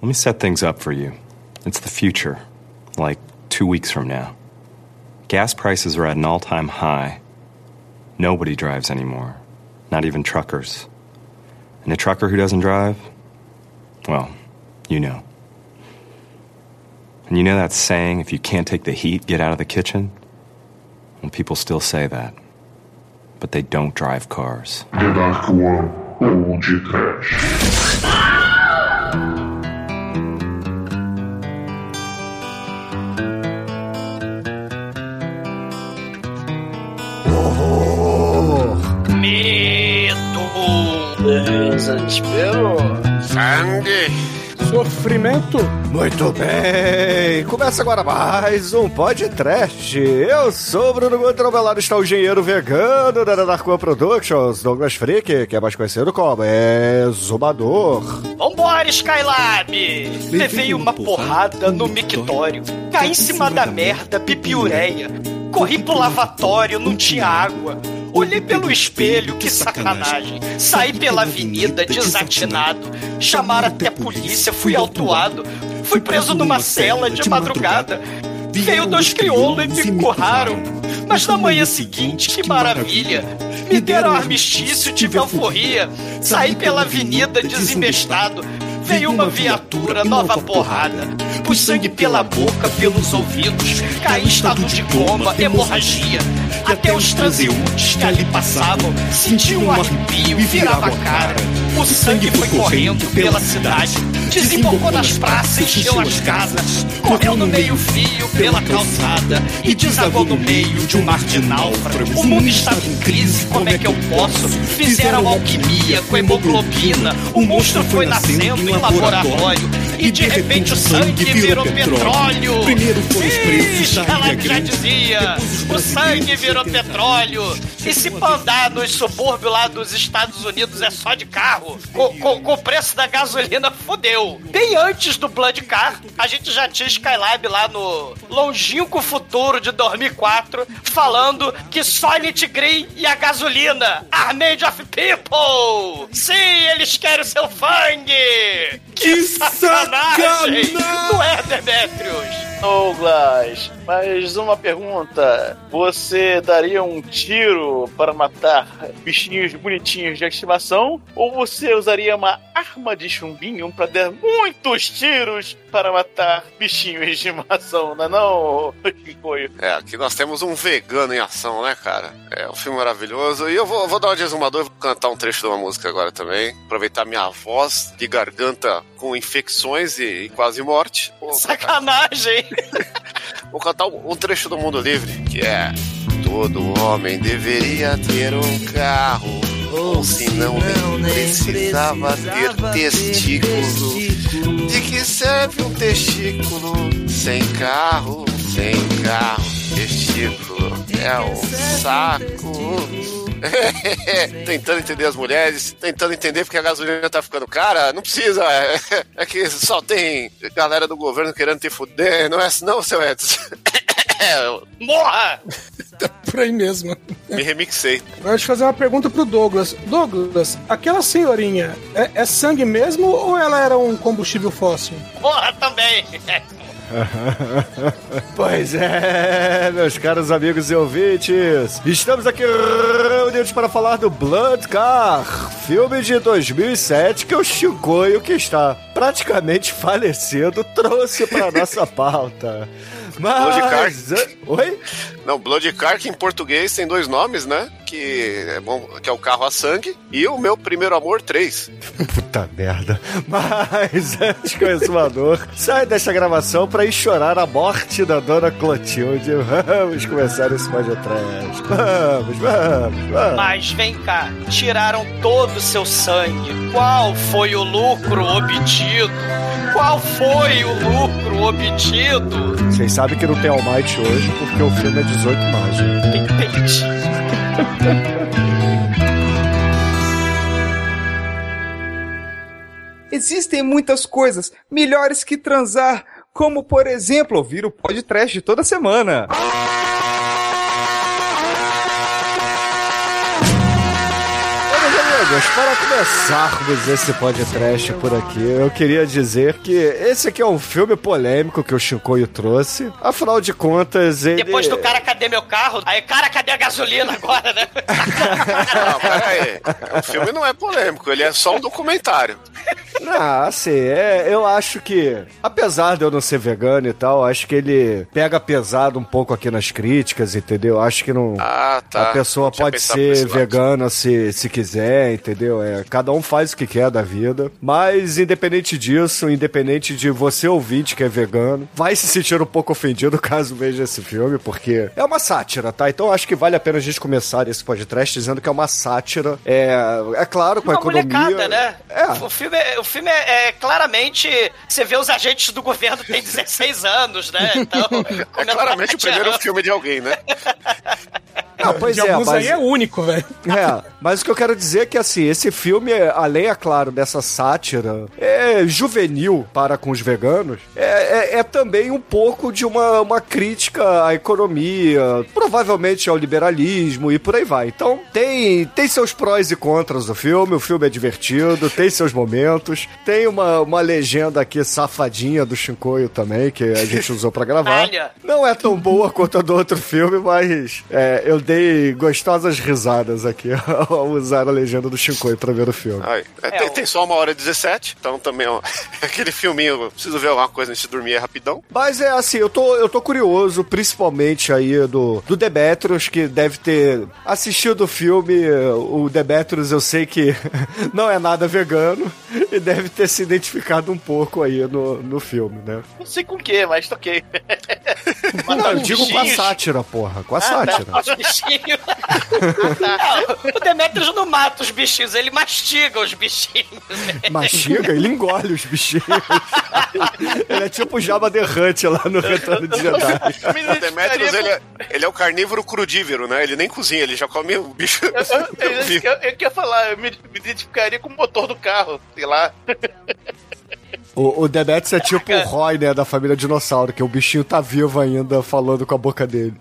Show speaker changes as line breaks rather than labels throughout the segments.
Let me set things up for you. It's the future, like two weeks from now. Gas prices are at an all time high. Nobody drives anymore, not even truckers. And a trucker who doesn't drive? Well, you know. And you know that saying, if you can't take the heat, get out of the kitchen? Well, people still say that. But they don't drive cars.
Desespero.
Sangue.
Sofrimento. Muito bem. Começa agora mais um podcast. Eu sou o Bruno Gutrobelado, está o engenheiro vegano da Darkwan Productions, Douglas Freak, que é mais conhecido como Exumador.
Vambora, Skylab! Levei uma porrada no mictório. Caí em cima da merda, pipiureia. Corri pro lavatório, não tinha água. Olhei pelo espelho, que sacanagem. Saí pela avenida, desatinado. Chamaram até a polícia, fui autuado. Fui preso numa cela de madrugada. Veio dois crioulos e me empurraram. Mas na manhã seguinte, que maravilha! Me deram armistício, tive alforria. Saí pela avenida desembestado. Veio uma viatura, nova porrada. Pus sangue pela boca, pelos ouvidos. Caí em estado de coma, hemorragia. Até os transeuntes que ali passavam sentiam um arrepio e virava a cara. O sangue foi correndo pela cidade, desembocou nas praças, encheu as casas, correu no meio-fio pela calçada e desagou no meio de um mar de náufragos. O mundo estava em crise, como é que eu posso? Fizeram alquimia com hemoglobina, o monstro foi nascendo laboratório e de repente o sangue virou petróleo.
Primeiro foram os preços da
ela já dizia, o sangue virou petróleo. E se andar nos subúrbios lá dos Estados Unidos é só de carro, com, com- com o preço da gasolina fodeu. Bem antes do Blood Car, a gente já tinha Skylab lá no longínquo futuro de 2004, falando que Solid Green e a gasolina are made of people. Sim, eles querem o seu fangue.
Que
Sacanagem!
sacanagem!
Não é, Demetrius?
Douglas, mais uma pergunta. Você daria um tiro para matar bichinhos bonitinhos de estimação? Ou você usaria uma arma de chumbinho para dar muitos tiros para matar bichinhos de estimação? Não é não, Kikoio?
É, aqui nós temos um vegano em ação, né, cara? É um filme maravilhoso. E eu vou, vou dar uma de exumador e vou cantar um trecho de uma música agora também. Aproveitar minha voz de garganta com infecções e, e quase morte. Vou cantar,
Sacanagem!
vou cantar um, um trecho do Mundo Livre, que é... Todo homem deveria ter um carro, ou se não nem precisava ter testículo. De que serve um testículo sem carro, sem carro? Testículo é um saco. tentando entender as mulheres, tentando entender porque a gasolina tá ficando cara. Não precisa, é, é que só tem galera do governo querendo te fuder, não é assim não, seu Edson?
Morra!
Por aí mesmo.
Me remixei.
Agora deixa eu fazer uma pergunta pro Douglas. Douglas, aquela senhorinha é, é sangue mesmo ou ela era um combustível fóssil?
Morra também!
Pois é, meus caros amigos e ouvintes, estamos aqui reunidos para falar do Blood Car, filme de 2007 que o Chicoio, que está praticamente falecido, trouxe para nossa pauta.
Blood Car.
Mas... Oi?
Não, Blood Car, que em português tem dois nomes, né? Que é, bom, que é o carro a sangue e o meu primeiro amor 3.
Puta merda. Mas antes que o exumador sai desta gravação para ir chorar a morte da dona Clotilde, vamos começar esse podcast. Vamos, vamos, vamos.
Mas vem cá, tiraram todo o seu sangue. Qual foi o lucro obtido? Qual foi o lucro obtido?
Vocês sabem que não tem All Might hoje porque o filme é 18 mais.
Entendi.
Existem muitas coisas melhores que transar, como por exemplo ouvir o podcast toda semana.
Meus Douglas, para começarmos esse podcast por aqui, eu queria dizer que esse aqui é um filme polêmico que o Chicoio trouxe. Afinal de contas, ele...
Depois do cara, cadê meu carro? Aí, cara, cadê a gasolina agora, né?
Não, pera aí. O filme não é polêmico, ele é só um documentário.
Não, assim, é, eu acho que, apesar de eu não ser vegano e tal, acho que ele pega pesado um pouco aqui nas críticas, entendeu? Acho que não.
Ah, tá.
A pessoa pode ser vegana se, se quiser, entendeu? É, cada um faz o que quer da vida. Mas, independente disso, independente de você ouvinte que é vegano, vai se sentir um pouco ofendido caso veja esse filme, porque é uma sátira, tá? Então acho que vale a pena a gente começar esse podcast dizendo que é uma sátira. É, é claro, com a
Uma
economia.
molecada, né?
É.
O filme, é, o filme é, é claramente. Você vê os agentes do governo têm 16 anos, né? Então.
É claramente o primeiro filme de alguém, né?
Ah, pois
de
é,
alguns
mas...
aí é único, velho.
É, mas o que eu quero dizer é que, assim, esse filme, além, é claro, dessa sátira é juvenil para com os veganos, é, é- é também um pouco de uma, uma crítica à economia, provavelmente ao liberalismo e por aí vai. Então, tem, tem seus prós e contras do filme, o filme é divertido, tem seus momentos, tem uma, uma legenda aqui safadinha do Shinkoio também, que a gente usou pra gravar. Não é tão boa quanto a do outro filme, mas é, eu dei gostosas risadas aqui ao usar a legenda do Shinkoi pra ver o filme.
Ai, é, tem, tem só uma hora e 17, então também ó, aquele filminho, eu preciso ver alguma coisa antes de dormir é rapidão.
Mas é assim, eu tô, eu tô curioso, principalmente aí do, do Demetrius, que deve ter assistido o filme. O Demetrius eu sei que não é nada vegano e deve ter se identificado um pouco aí no, no filme, né?
Não sei com o que, mas toquei.
Não, eu digo com a sátira, porra, com a sátira.
Os bichinhos. Não, o Demetrius não mata os bichinhos, ele mastiga os bichinhos.
Mastiga, ele engole os bichinhos. ele é tipo o Jabba the Hutt lá no Retorno de Jedi.
O Demetrius, ele é, ele é o carnívoro crudívoro, né? Ele nem cozinha, ele já come o bicho.
Eu, eu, eu, eu, eu queria falar, eu me, me identificaria com o motor do carro, sei lá.
O, o Demetrius é tipo o Roy, né, da família dinossauro, que o bichinho tá vivo ainda falando com a boca dele.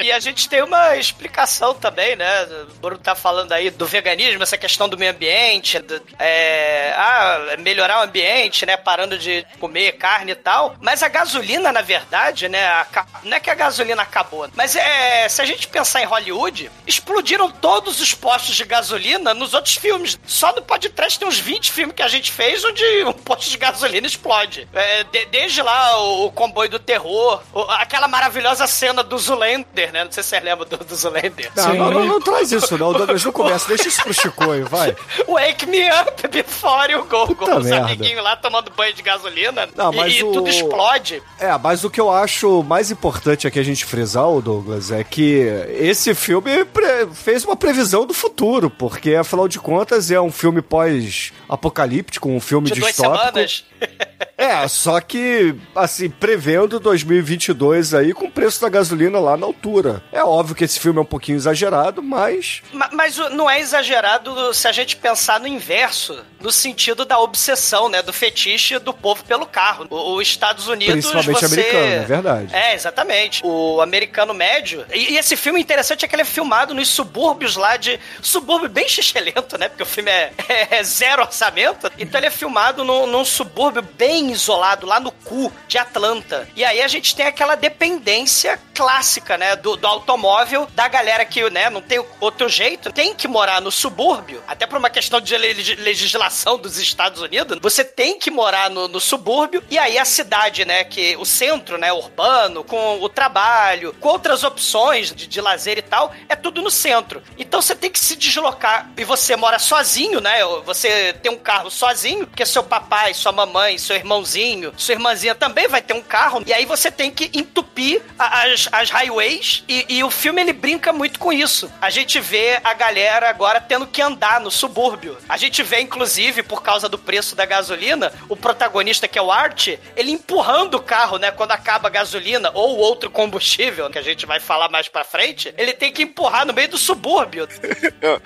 E, e a gente tem uma explicação também, né? O Bruno tá falando aí do veganismo, essa questão do meio ambiente, do- é, ah, melhorar o ambiente, né? Parando de comer carne e tal. Mas a gasolina, na verdade, né? aca- Não é que a gasolina acabou, mas é. Se a gente pensar em Hollywood, explodiram todos os postos de gasolina nos outros filmes. Só no podcast tem uns 20 filmes que a gente fez onde um posto de gasolina explode. É, de- desde lá o, o comboio do terror, o- aquela maravilhosa cena do Zoolander, né? Não sei se você lembra do, do Zoolander.
Não, não, não, não traz isso não, Douglas, não começa, deixa isso pro Chicoio, vai.
Wake me up before you go.
Puta
Com os amiguinhos lá tomando banho de gasolina.
Não,
e-
mas
e,
o-
tudo explode.
É, mas o que eu acho mais importante aqui a gente frisar, Douglas, é que esse filme pre- fez uma previsão do futuro, porque afinal de contas é um filme pós-apocalíptico, um filme
De duas
distópico.
semanas.
É, só que, assim, prevendo 2022 aí com o preço da gasolina lá na altura. É óbvio que esse filme é um pouquinho exagerado, mas
Ma- Mas não é exagerado se a gente pensar no inverso, no sentido da obsessão, né? Do fetiche do povo pelo carro. Os Estados Unidos.
Principalmente
você...
americano, é verdade.
É, exatamente. O americano médio. E, e esse filme interessante é que ele é filmado nos subúrbios lá de. Subúrbio bem xixelento, né? Porque o filme é, é zero orçamento. Então ele é filmado num, num subúrbio bem isolado, lá no cu de Atlanta. E aí a gente tem aquela dependência clássica, né? Do, do automóvel, da galera que, né, não tem outro jeito, tem que morar no subúrbio, até por uma questão de le- legislação dos Estados Unidos, você tem que morar no, no subúrbio, e aí a cidade, né, que o centro, né, urbano, com o trabalho, com outras opções de, de lazer e tal, é tudo no centro. Então você tem que se deslocar, e você mora sozinho, né, você tem um carro sozinho, porque seu papai, sua mamãe, seu irmãozinho, sua irmãzinha também vai ter um carro, e aí você tem que entupir a- as, as highways, e, e o filme ele brinca muito com isso. A gente vê a galera agora tendo que andar no subúrbio. A gente vê, inclusive, por causa do preço da gasolina, o protagonista, que é o Art, ele empurrando o carro, né, quando acaba a gasolina ou outro combustível, que a gente vai falar mais pra frente, ele tem que empurrar no meio do subúrbio.
Eu,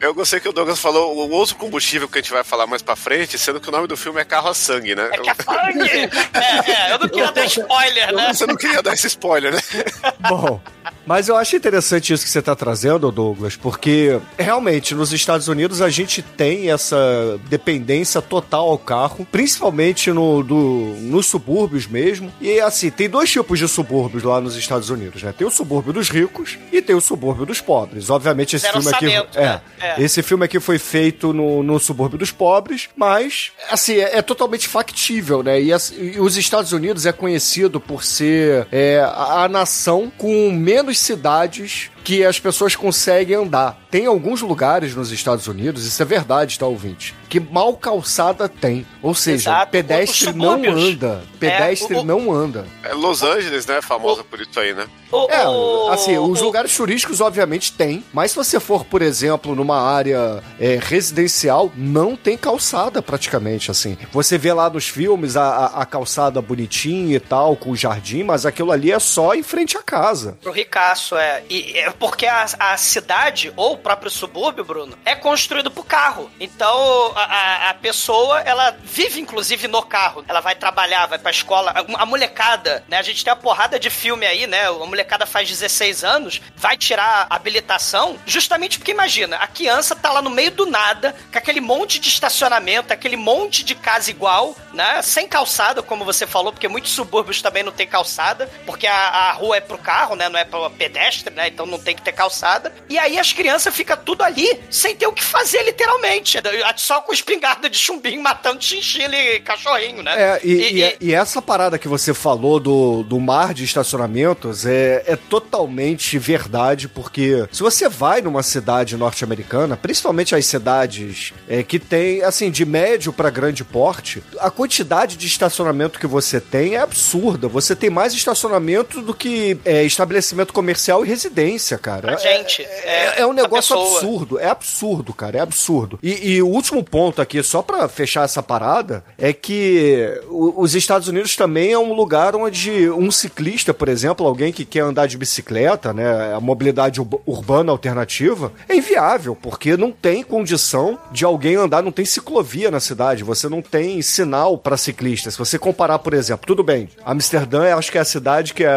eu gostei que o Douglas falou o outro combustível que a gente vai falar mais pra frente, sendo que o nome do filme é Carro a Sangue, né?
É que é sangue! É, é, eu não queria dar spoiler, né?
Você não queria dar esse spoiler, né?
Bom, Mas eu acho interessante isso que você está trazendo, Douglas, porque realmente nos Estados Unidos a gente tem essa dependência total ao carro, principalmente no, do, nos subúrbios mesmo. E assim, tem dois tipos de subúrbios lá nos Estados Unidos, né? Tem o subúrbio dos ricos e tem o subúrbio dos pobres. Obviamente esse
Zero
filme aqui é,
né? É.
esse filme aqui foi feito no, no subúrbio dos pobres, mas assim, é, é totalmente factível, né? E, e os Estados Unidos é conhecido por ser é, a, a nação com menos cidades que as pessoas conseguem andar. Tem alguns lugares nos Estados Unidos, isso é verdade, tá, ouvinte? Que mal calçada tem. Ou seja,
Exato.
pedestre não anda. Pedestre
É, o-
não anda.
É Los Angeles, né? Famosa por isso aí, né?
O-
É,
o-
assim, os
o-
lugares turísticos obviamente tem, mas se você for, por exemplo, numa área é, residencial, não tem calçada praticamente, assim. Você vê lá nos filmes a, a- a calçada bonitinha e tal, com o jardim, mas aquilo ali é só em frente à casa.
Pro ricaço, é. E é porque a, a cidade, ou o próprio subúrbio, Bruno, é construído por carro. Então, a, a- a pessoa, ela vive, inclusive, no carro. Ela vai trabalhar, vai pra escola. A, a molecada, né? A gente tem uma porrada de filme aí, né? A molecada faz 16 anos, vai tirar a habilitação, justamente porque, imagina, a criança tá lá no meio do nada, com aquele monte de estacionamento, aquele monte de casa igual, né? Sem calçada, como você falou, porque muitos subúrbios também não tem calçada, porque a, a rua é pro carro, né? Não é pro pedestre, né? Então não tem que ter calçada. E aí as crianças ficam tudo ali, sem ter o que fazer, literalmente. Só com espingarda de chumbinho matando chinchila e cachorrinho, né?
É, e, e- e essa parada que você falou do, do mar de estacionamentos é, é totalmente verdade, porque se você vai numa cidade norte-americana, principalmente as cidades é, que tem, assim, de médio pra grande porte, a quantidade de estacionamento que você tem é absurda. Você tem mais estacionamento do que é, estabelecimento comercial e residência, cara.
Pra
É-
gente.
é, é um negócio absurdo, é absurdo, cara, é absurdo. E, e o último ponto aqui, só pra fechar essa parada, é que os Estados Unidos também é um lugar onde um ciclista, por exemplo, alguém que quer andar de bicicleta, né, a mobilidade ur- urbana alternativa, é inviável, porque não tem condição de alguém andar, não tem ciclovia na cidade, você não tem sinal pra ciclista. Se você comparar, por exemplo, tudo bem, Amsterdã, eu acho que é a cidade que é,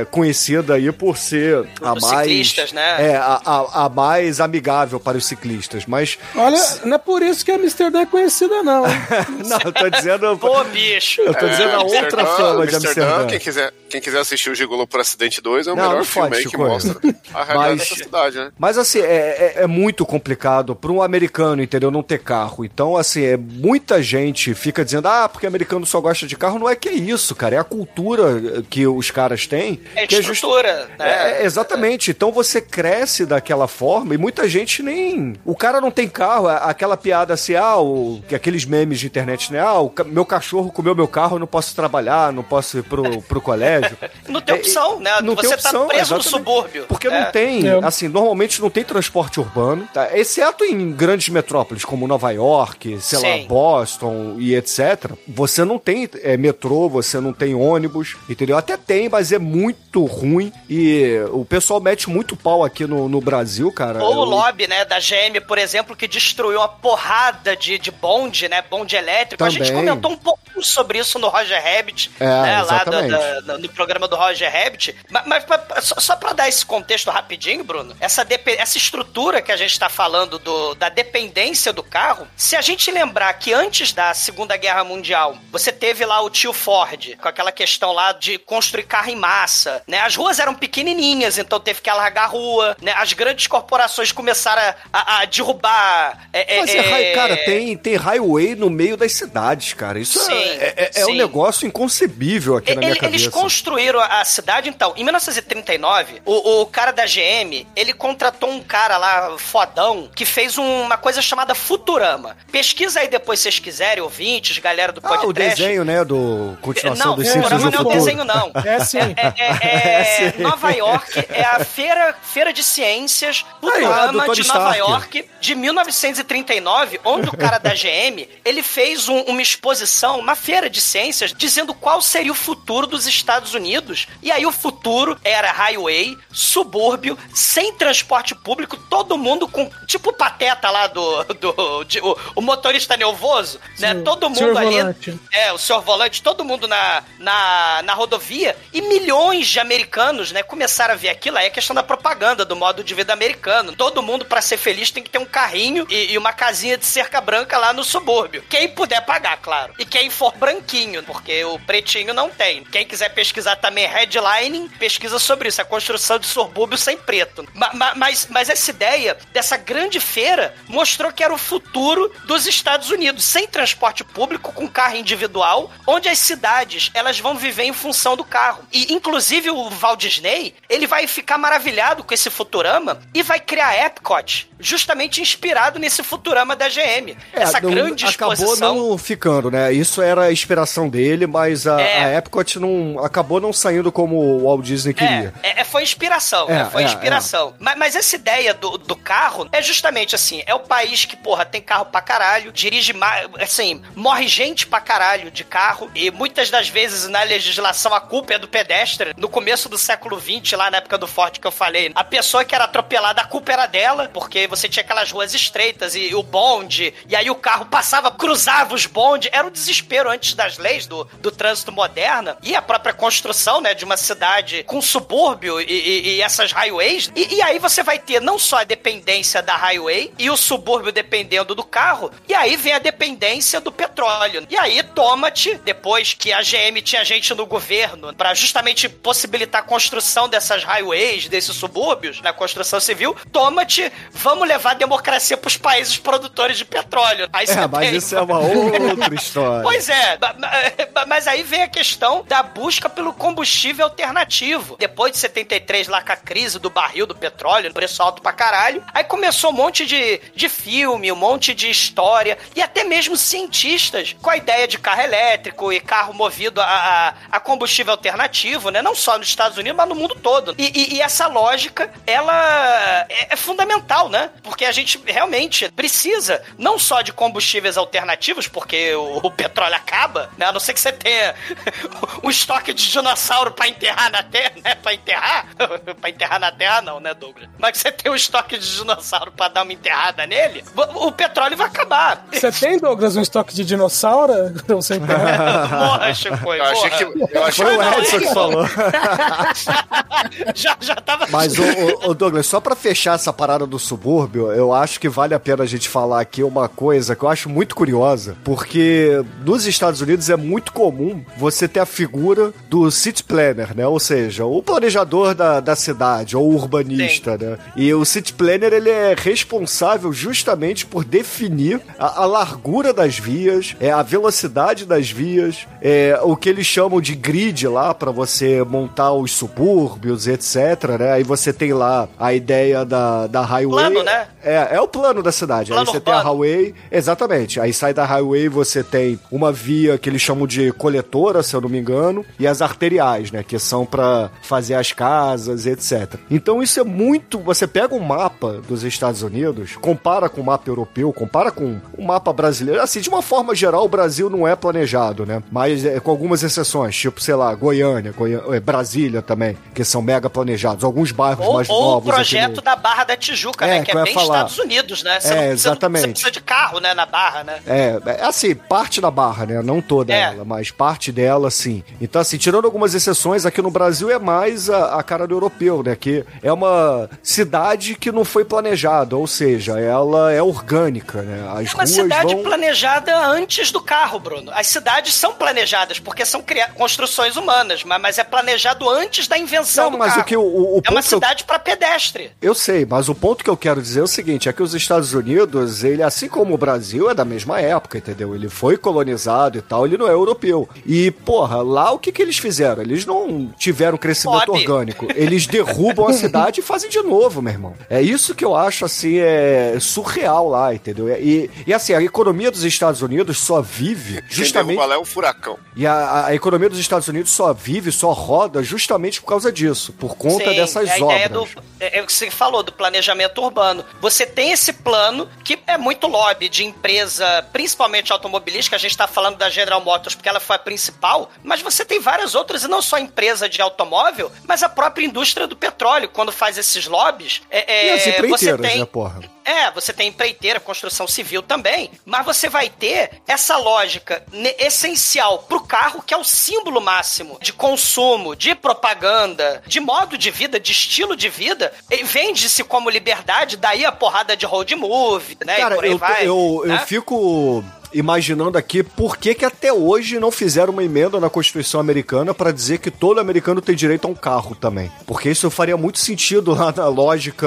é conhecida aí por ser a mais
ciclistas, né?
é, a, a- a mais amigável para os ciclistas, mas.
Olha, não é por isso que Amsterdã é conhecida, não.
Não, eu tô dizendo.
Pô, bicho.
Eu tô dizendo a outra
Amsterdã,
fama de Amsterdã.
Quem quiser, quem quiser assistir o Gigolo por Acidente 2 é o
Não,
melhor
não
filme
pode,
aí que
Chico.
mostra a realidade
Mas-
dessa cidade, né?
Mas assim, é, é- é muito complicado para um americano, entendeu? Não ter carro. Então, assim, é, muita gente fica dizendo, ah, porque americano só gosta de carro. Não é que é isso, cara. É a cultura que os caras têm.
É
que just-
estrutura, né?
É, exatamente. Então você cresce daquela forma e muita gente nem. O cara não tem carro. é Aquela piada assim, ah, o... que aqueles memes de internet, né? Ah, o ca- meu cachorro comeu meu carro, eu não posso trabalhar, não posso ir pro, pro colégio.
Não tem
É,
opção, né?
Não
Você
tem
tá
opção,
preso no
exatamente.
subúrbio.
Porque
É.
não tem,
É.
assim, normalmente não tem transporte urbano, tá? Exceto em grandes metrópoles como Nova York, sei lá,
Sim.
Boston e etc. Você não tem é, metrô, você não tem ônibus, entendeu? Até tem, mas é muito ruim e o pessoal mete muito pau aqui no, no Brasil, cara.
Ou o
Eu-
lobby, né, da GM, por exemplo, que destruiu uma porrada de, de bonde, né, bonde elétrico. A gente
Também.
comentou um pouco sobre isso no Roger Rabbit,
É,
né, lá do, da- no programa do Roger Rabbit. Mas, mas só, só pra dar esse contexto rapidinho, Bruno, essa, essa estrutura que a gente tá falando do, da dependência do carro, se a gente lembrar que antes da Segunda Guerra Mundial, você teve lá o tio Ford, com aquela questão lá de construir carro em massa, né? As ruas eram pequenininhas, então teve que alargar a rua, né? As grandes corporações começaram a, a- a derrubar... é, é,
Mas é,
é,
cara, tem, tem highway no meio das cidades, cara. Isso é-
Sim,
é, é- é um
sim.
negócio inconcebível aqui na minha
Ele- Eles
cabeça.
construíram a cidade, então. Em 1939, o, o cara da GM, ele contratou um cara lá, fodão, que fez um- uma coisa chamada Futurama. Pesquisa aí depois, se vocês quiserem, ouvintes, galera do
Ah,
podcast.
o desenho, né, do continuação
Não,
dos
o
Simpsons
Futurama
do
não é um
futuro.
desenho, não.
É sim.
É, é- é- Nova York é a feira, feira de ciências
Tony
de Nova
Stark.
York de 1939, onde o cara da GM ele fez um- uma exposição, uma feira de ciências, dizendo qual seria o futuro dos Estados Unidos. E aí o futuro era highway, subúrbio, sem transporte público, todo mundo com tipo o pateta lá do, do de- o, o motorista nervoso, né?
Sim,
Todo mundo ali
volante.
é, o senhor volante, todo mundo na, na, na rodovia, e milhões de americanos, né, começaram a ver aquilo, aí é a questão propaganda do modo de vida americano. Todo mundo, para ser feliz, tem que ter um carrinho e, e, uma casinha de cerca branca lá no subúrbio. Quem puder pagar, claro. E quem for branquinho, porque o pretinho não tem. Quem quiser pesquisar também headlining, pesquisa sobre isso, a construção de subúrbio sem preto. Ma, ma, mas, mas essa ideia dessa grande feira mostrou que era o futuro dos Estados Unidos, sem transporte público, com carro individual, onde as cidades elas vão viver em função do carro. E inclusive o Walt Disney, ele vai ficar maravilhado com esse Futurama e vai criar Epcot, justamente inspirado nesse Futurama da GM. É, essa não, grande exposição.
Acabou não ficando, né? Isso era a inspiração dele, mas a, é. a Epcot não acabou não saindo como o Walt Disney queria.
É, é foi inspiração, é, foi é, inspiração. Mas, mas, essa ideia do, do carro é justamente assim, é o país que, porra, tem carro pra caralho, dirige, assim, morre gente pra caralho de carro, e muitas das vezes na legislação a culpa é do pedestre. No começo do século XX, lá na época do Ford que eu falei, a pessoa que era atropelada, a culpa era dela, porque você tinha aquelas ruas estreitas e, e o bonde, e aí o carro passava, cruzava os bondes, era um desespero antes das leis do, do trânsito moderno, e a própria construção, né, de uma cidade com subúrbio e, e, e essas highways, e, e aí você vai ter não só a dependência da highway e o subúrbio dependendo do carro, e aí vem a dependência do petróleo. E aí toma-te, depois que a GM tinha gente no governo para justamente possibilitar a construção dessas highways, desses subúrbios, na construção civil, toma-te, vamos levar a democracia pros países produtores de petróleo.
Aí é, mas tem... isso é uma outra história.
pois é, mas aí vem a questão da busca pelo combustível alternativo. Depois de 73, lá com a crise do barril do petróleo, preço alto pra caralho, aí começou um monte de, de filme, um monte de história, e até mesmo cientistas com a ideia de carro elétrico e carro movido a, a, a combustível alternativo, né? Não só nos Estados Unidos, mas no mundo todo. E, e, e essa lógica, ela é, é, fundamental, né? Porque a gente realmente precisa não só de combustíveis alternativos, porque o, o petróleo acaba, né? A não ser que você tenha um estoque de dinossauro para enterrar na Terra, né? Pra enterrar? pra enterrar na Terra não, né, Douglas? Mas você tem um estoque de dinossauro para dar uma enterrada nele, o petróleo vai acabar.
Você tem, Douglas, um estoque de dinossauro? Você
Morra, Chico. Eu achei que,
eu achei foi o Edson que falou.
já, já tava...
Mas, o, o Douglas, só para fechar essa parada do subúrbio, eu acho que vale a pena a gente falar aqui uma coisa que eu acho muito curiosa, porque nos Estados Unidos é muito comum você ter a figura do city planner, né? Ou seja, o planejador da, da cidade, ou urbanista, Sim. né? E o city planner, ele é responsável justamente por definir a, a largura das vias, é, a velocidade das vias, é, o que eles chamam de grid lá para você montar os subúrbios, etc, né? Aí você tem lá a ideia da, da highway.
Plano, né?
É, é o plano da cidade. Plano Aí você urbano. tem a highway, exatamente. Aí sai da highway, você tem uma via que eles chamam de coletora, se eu não me engano, e as arteriais, né? Que são para fazer as casas, etc. Então isso é muito. Você pega um mapa dos Estados Unidos, compara com o mapa europeu, compara com o mapa brasileiro. Assim, de uma forma geral, o Brasil não é planejado, né? Mas é, com algumas exceções, tipo, sei lá, Goiânia, Goiânia é, Brasília também, que são mega planejados. Alguns bairros
ou,
mais
ou
novos.
Ou o projeto no... da Barra da Tijuca, é, né? Que é bem falar. Estados Unidos, né?
Você é, não, exatamente. Você,
não, você precisa de carro, né? Na Barra, né?
É, é assim, parte da Barra, né? Não toda é. ela, mas parte dela, sim. Então, assim, tirando algumas exceções, aqui no Brasil é mais a, a cara do europeu, né? Que é uma cidade que não foi planejada, ou seja, ela é orgânica, né? As é uma
cidade
vão...
planejada antes do carro, Bruno. As cidades são planejadas porque são cria... construções humanas, mas, mas é planejado antes da invenção não, do
mas
carro.
O que, o, o
é uma cidade eu... para pedestre.
Eu sei, mas o ponto que eu quero dizer é o seguinte, é que os Estados Unidos, ele, assim como o Brasil, é da mesma época, entendeu? Ele foi colonizado e tal, ele não é europeu. E, porra, lá o que que eles fizeram? Eles não tiveram crescimento Pode. orgânico. Eles derrubam a cidade e fazem de novo, meu irmão. É isso que eu acho, assim, é surreal lá, entendeu? E, e assim, a economia dos Estados Unidos só vive justamente...
Qual é o furacão.
E a, a, economia dos Estados Unidos só vive, só roda justamente por causa disso, por conta Sim, dessas a obras. Ideia
do, é, é o que você falou, do planejamento urbano. Você tem esse plano que é muito lobby de empresa, principalmente automobilística, a gente está falando da General Motors porque ela foi a principal, mas você tem várias outras, e não só empresa de automóvel, mas a própria indústria do petróleo, quando faz esses lobbies. É,
é, e as você tem...
né,
porra?
É, você tem empreiteira, construção civil também, mas você vai ter essa lógica essencial pro carro, que é o símbolo máximo de consumo, de propaganda, de modo de vida, de estilo de vida. Vende-se como liberdade, daí a porrada de road movie, né? e
Cara,
por aí
eu,
vai.
eu, eu
né?
fico imaginando aqui por que, que até hoje não fizeram uma emenda na Constituição americana pra dizer que todo americano tem direito a um carro também. Porque isso faria muito sentido lá na lógica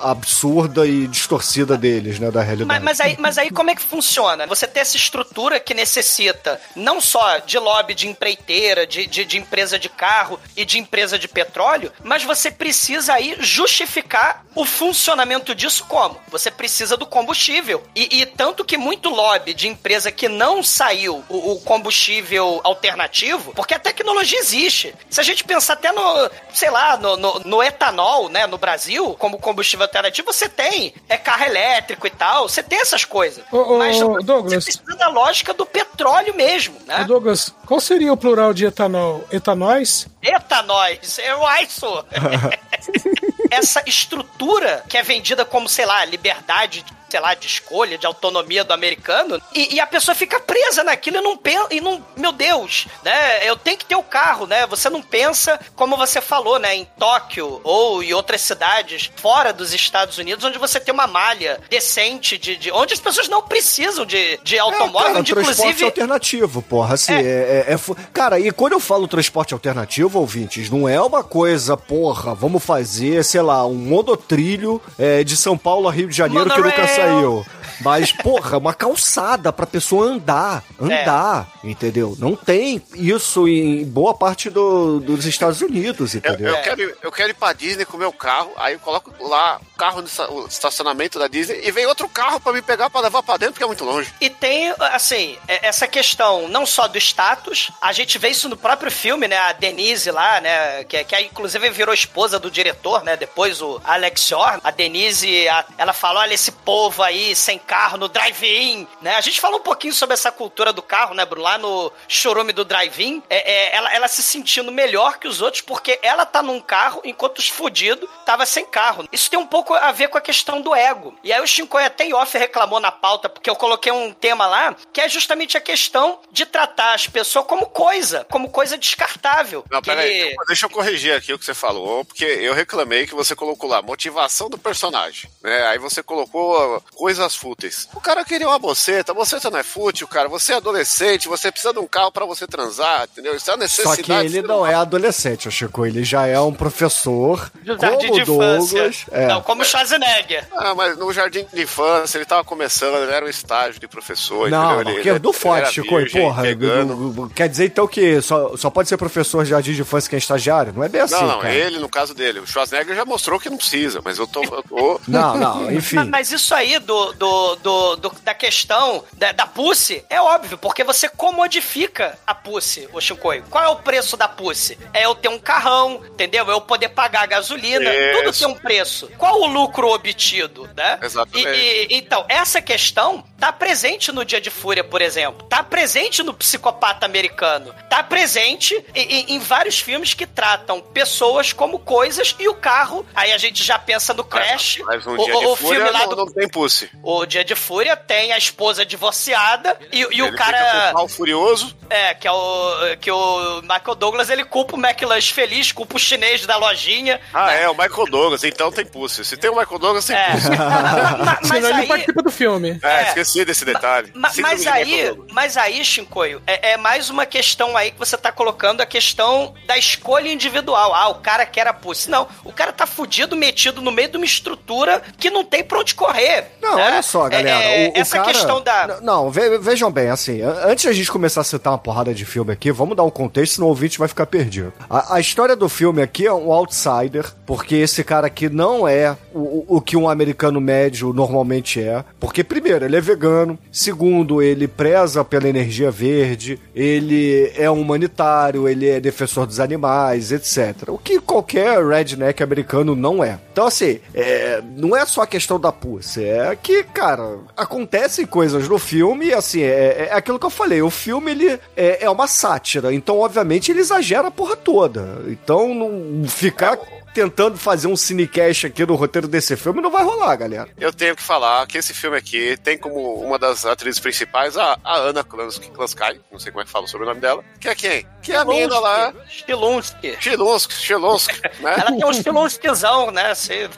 absurda e distorcida deles, né, da realidade.
Mas, mas aí, mas aí como é que funciona? Você tem essa estrutura que necessita não só de lobby de empreiteira, de, de, de empresa de carro e de empresa de petróleo, mas você precisa aí justificar o funcionamento disso como? Você precisa do combustível. E, e tanto que muito lobby de empresa que não saiu o, o combustível alternativo, porque a tecnologia existe. Se a gente pensar até no, sei lá, no, no, no etanol, né, no Brasil, como combustível alternativo, você tem é carro elétrico e tal, você tem essas coisas.
Ô, ô,
Mas
Douglas.
você precisa da lógica do petróleo mesmo, né?
Ô, Douglas, qual seria o plural de etanol? Etanóis?
Etanóis, eu isso. Essa estrutura que é vendida como, sei lá, liberdade, sei lá, de escolha, de autonomia do americano, e, e a pessoa fica presa naquilo e não pensa, e não, meu Deus, né? Eu tenho que ter o carro, né? Você não pensa, como você falou, né, em Tóquio ou em outras cidades fora dos Estados Unidos, onde você tem uma malha decente de, de onde as pessoas não precisam de, de automóvel,
É, cara,
onde
transporte
inclusive
alternativo, porra. Assim, é. é- é fu- Cara, e quando eu falo transporte alternativo, ouvintes, não é uma coisa, porra, vamos fazer, sei lá, um monotrilho é, de São Paulo a Rio de Janeiro que nunca
Monorail.
saiu. Mas, porra, uma calçada pra pessoa andar. Andar, entendeu? Não tem isso em boa parte do- dos Estados Unidos,
Eu,
entendeu?
eu quero, ir- eu quero ir pra Disney com o meu carro, aí eu coloco lá o carro no estacionamento da Disney e vem outro carro pra me pegar pra levar pra dentro, porque é muito longe.
E tem, assim, é- essa questão não só do status, a gente vê isso no próprio filme, né? A Denise lá, né? Que, que aí, inclusive virou esposa do diretor, né? Depois o Alex Shore. A Denise, a- ela fala: olha esse povo aí sem carro no drive-in, né? A gente falou um pouquinho sobre essa cultura do carro, né, Bruno? Lá no chorume do drive-in, é, é, ela, ela se sentindo melhor que os outros porque ela tá num carro enquanto os fudidos tava sem carro. Isso tem um pouco a ver com a questão do ego. E aí o Shinkoi até em off reclamou na pauta, porque eu coloquei um tema lá, que é justamente a questão de tratar as pessoas como coisa, como coisa descartável.
Não, peraí,
ele-
deixa- deixa eu corrigir aqui o que você falou, porque eu reclamei que você colocou lá motivação do personagem, né? Aí você colocou coisas fúteis. O cara queria uma boceta, a boceta não é fútil, cara. Você é adolescente, você precisa de um carro pra você transar, entendeu? Isso é a
Só
necessidade.
que ele não é adolescente, Chico. Ele já é um professor.
do jardim
como
de infância.
Douglas. É.
Não, como Schwarzenegger.
Ah, mas no jardim de infância ele tava começando, ele era um estágio de professor,
Não,
entendeu? Ele-
porque
ele-
do forte, Chico,
virgem,
porra.
pegando.
do- do- Quer dizer então que só, só pode ser professor de jardim de infância quem é estagiário? Não é bem assim,
Não, não,
cara.
ele, no caso dele. O Schwarzenegger já mostrou que não precisa, mas eu tô. Eu tô...
Não, não, enfim.
Mas, mas isso aí do, do, do, do- da questão da, da Pussy é óbvio, porque você comodifica a Pussy, o Shinkoi. Qual é o preço da Pussy? É eu ter um carrão, entendeu? Eu poder pagar a gasolina,
Isso.
tudo tem um preço. Qual o lucro obtido, né?
Exatamente.
E- e- então, essa questão tá presente no Dia de Fúria, por exemplo. Tá presente no Psicopata Americano. Tá presente em, em- vários filmes que tratam pessoas como coisas e o carro. Aí a gente já pensa no Crash.
Mas um
o,
dia
o-
de
o
fúria
filme lá
não,
do
não tem pussy.
o Dia de Fúria tem a esposa divorciada e, e o
Ele fica com
cara.
o furioso.
É, que é o. Que o Michael Douglas ele culpa o McLanche feliz, culpa o chinês da lojinha.
Ah, é, o Michael Douglas, então tem pussy. Se tem o Michael Douglas, tem
É.
pussy.
Ma- ma-
Senão
mas
ele
aí.
participa do filme.
É,
É.
esqueci desse detalhe.
Ma- mas aí, mas aí, Shinkoio, é, é mais uma questão aí que você tá colocando a questão da escolha individual. Ah, o cara quer a pussy. Não, o cara tá fudido, metido no meio de uma estrutura que não tem pra onde correr.
Não,
né?
olha só, galera.
É,
o, o
essa
cara-
questão da.
Não, ve- vejam bem, assim, an- antes da gente começar a citar uma porrada de filme aqui, vamos dar um contexto, senão o ouvinte vai ficar perdido. A, a história do filme aqui é um outsider, porque esse cara aqui não é o, o- o que um americano médio normalmente é. Porque, primeiro, ele é vegano. Segundo, ele preza pela energia verde. Ele é um humanitário, ele é defensor dos animais, etc. O que qualquer redneck americano não é. Então, assim, é, não é só a questão da pussy, é que, cara, acontecem coisas no filme assim, é, é aquilo que eu falei. O filme, ele é, é uma sátira, então, obviamente, ele exagera a porra toda. Então, não ficar tentando fazer um cinecast aqui no roteiro desse filme, não vai rolar, galera.
Eu tenho que falar que esse filme aqui tem como uma das atrizes principais a, a Ana Klansky, Klansky, não sei como é que fala sobre o nome dela, que é quem? Que é a mina lá,
Stilunski.
Chilonsky, Chilonsky, né?
Ela tem um Stilunskizão, né? Assim.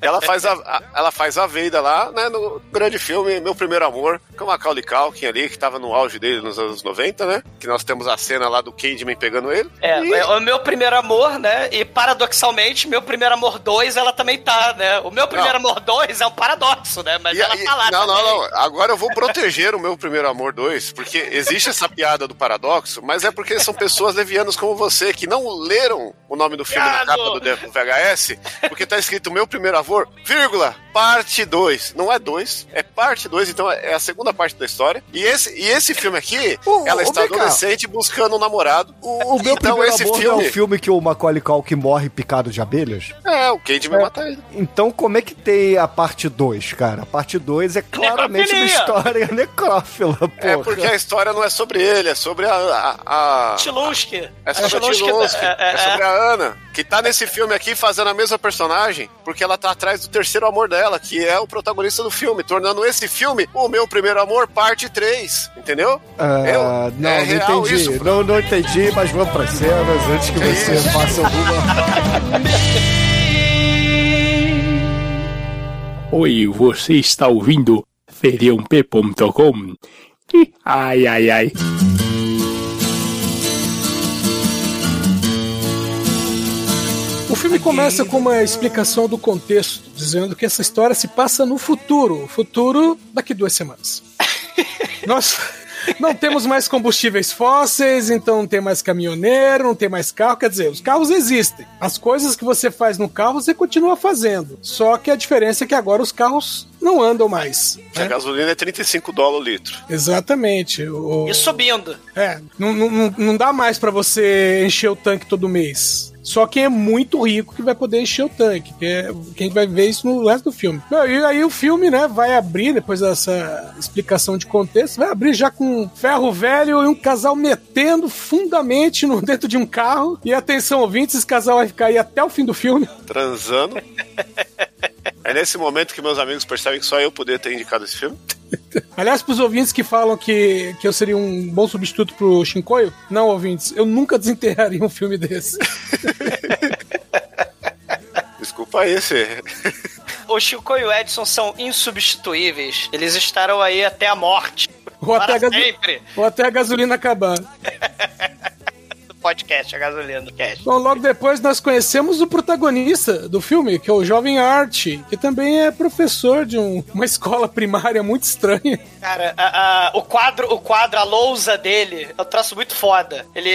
Ela faz a, a- ela faz a Veida lá, né, no grande filme Meu Primeiro Amor, com a Macaulay Culkin ali, que tava no auge dele nos anos 90, né? Que nós temos a cena lá do Candyman pegando ele.
É,
E-
é o meu primeiro amor, né? E paradoxalmente, meu primeiro amor 2, ela também tá, né? O meu primeiro amor 2 é um paradoxo, né? Mas
E
ela tá lá
não,
também.
não, não. Agora eu vou proteger o meu primeiro amor 2, porque existe essa piada do paradoxo, mas é porque são pessoas levianas como você que não leram o nome do filme na
Viado!
capa do VHS, porque tá escrito meu primeiro amor, vírgula, parte 2. Não é 2, é parte 2, então é a segunda parte da história. E esse, e esse filme aqui,
Ô,
ela está adolescente buscando um namorado.
O, o meu
então
primeiro
esse
amor não
filme,
é o filme que o Macaulay Culkin morre picado de abelhas?
É, o Candyman mata ele.
Então como é que tem a parte 2, cara? A parte 2 é claramente uma
Necrofilia.
história necrófila, porra.
É porque a história não é sobre ele, é sobre a. a, a-
Stilunski.
É sobre a Tilonsky,
é, é,
é sobre a Ana, que tá nesse filme aqui fazendo a mesma personagem, porque ela tá atrás do terceiro amor dela, que é o protagonista do filme, tornando esse filme o meu primeiro amor, parte 3, entendeu?
Ah,
Eu-
não,
é
não entendi.
isso,
não, não entendi, mas vamos para cenas antes que
É
você
isso.
faça alguma.
Oi, você está ouvindo feriump.com? Ih, Ai, ai, ai.
O filme começa com uma explicação do contexto, dizendo que essa história se passa no futuro. Futuro daqui duas semanas. Nós não temos mais combustíveis fósseis, então não tem mais caminhoneiro, não tem mais carro. Quer dizer, os carros existem. As coisas que você faz no carro, você continua fazendo. Só que a diferença é que agora os carros não andam mais.
Que a gasolina é 35 dólares o litro.
Exatamente. O...
E subindo.
É, não, não, não dá mais pra você encher o tanque todo mês. Só quem é muito rico que vai poder encher o tanque. Que é, quem vai ver isso no resto do filme. E aí o filme, né, vai abrir, depois dessa explicação de contexto, vai abrir já com ferro velho e um casal metendo fundamente no, dentro de um carro. E atenção, ouvintes, esse casal vai ficar aí até o fim do filme.
Transando. É nesse momento que meus amigos percebem que só eu poderia ter indicado esse filme.
Aliás, pros ouvintes que falam que, que eu seria um bom substituto pro Shinkoio, não, ouvintes, eu nunca desenterraria um filme desse.
Desculpa aí, você.
O Chico e o Edson são insubstituíveis. Eles estarão aí até a morte.
Ou até, a
Para
gaso- ou até a gasolina acabar.
Podcast, a gasolina do cast.
Bom, logo depois nós conhecemos o protagonista do filme, que é o jovem Art, que também é professor de um- uma escola primária muito estranha.
Cara, a- a- o quadro, o quadro, a lousa dele, é um troço muito foda. Ele,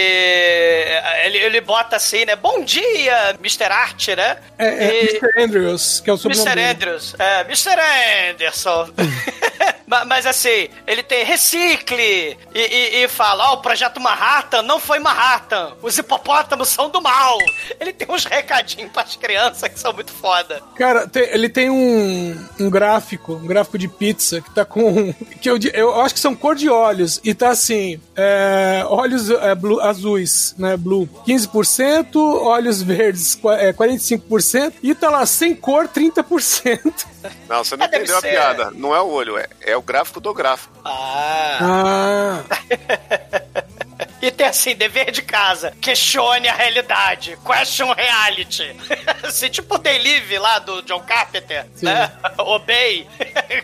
ele, ele bota assim, né? Bom dia, Mr. Art, né?
É, é
E-
Mr. Andrews, que é o sobrenome
Mr. Andrews, é, Mr. Anderson. Ma- Mas assim, ele tem recicle e, e, e fala: Ó, o projeto Manhattan não foi Manhattan. Os hipopótamos são do mal. Ele tem uns recadinhos pras crianças que são muito foda.
Cara, tem- ele tem um, um gráfico, um gráfico de pizza que tá com. que eu, eu acho que são cor de olhos. E tá assim: é, olhos é, blue- azuis, né? Blue, 15%, olhos verdes, é, 45%, e tá lá sem cor, 30%.
Não, você não
Ah, deve
entendeu a
ser.
piada. Não é o olho, é, é o gráfico do gráfico.
Ah.
Ah.
E tem assim, dever de casa. Questione a realidade. Question reality. assim, tipo o Day Live lá do John Carpenter, né? Obey.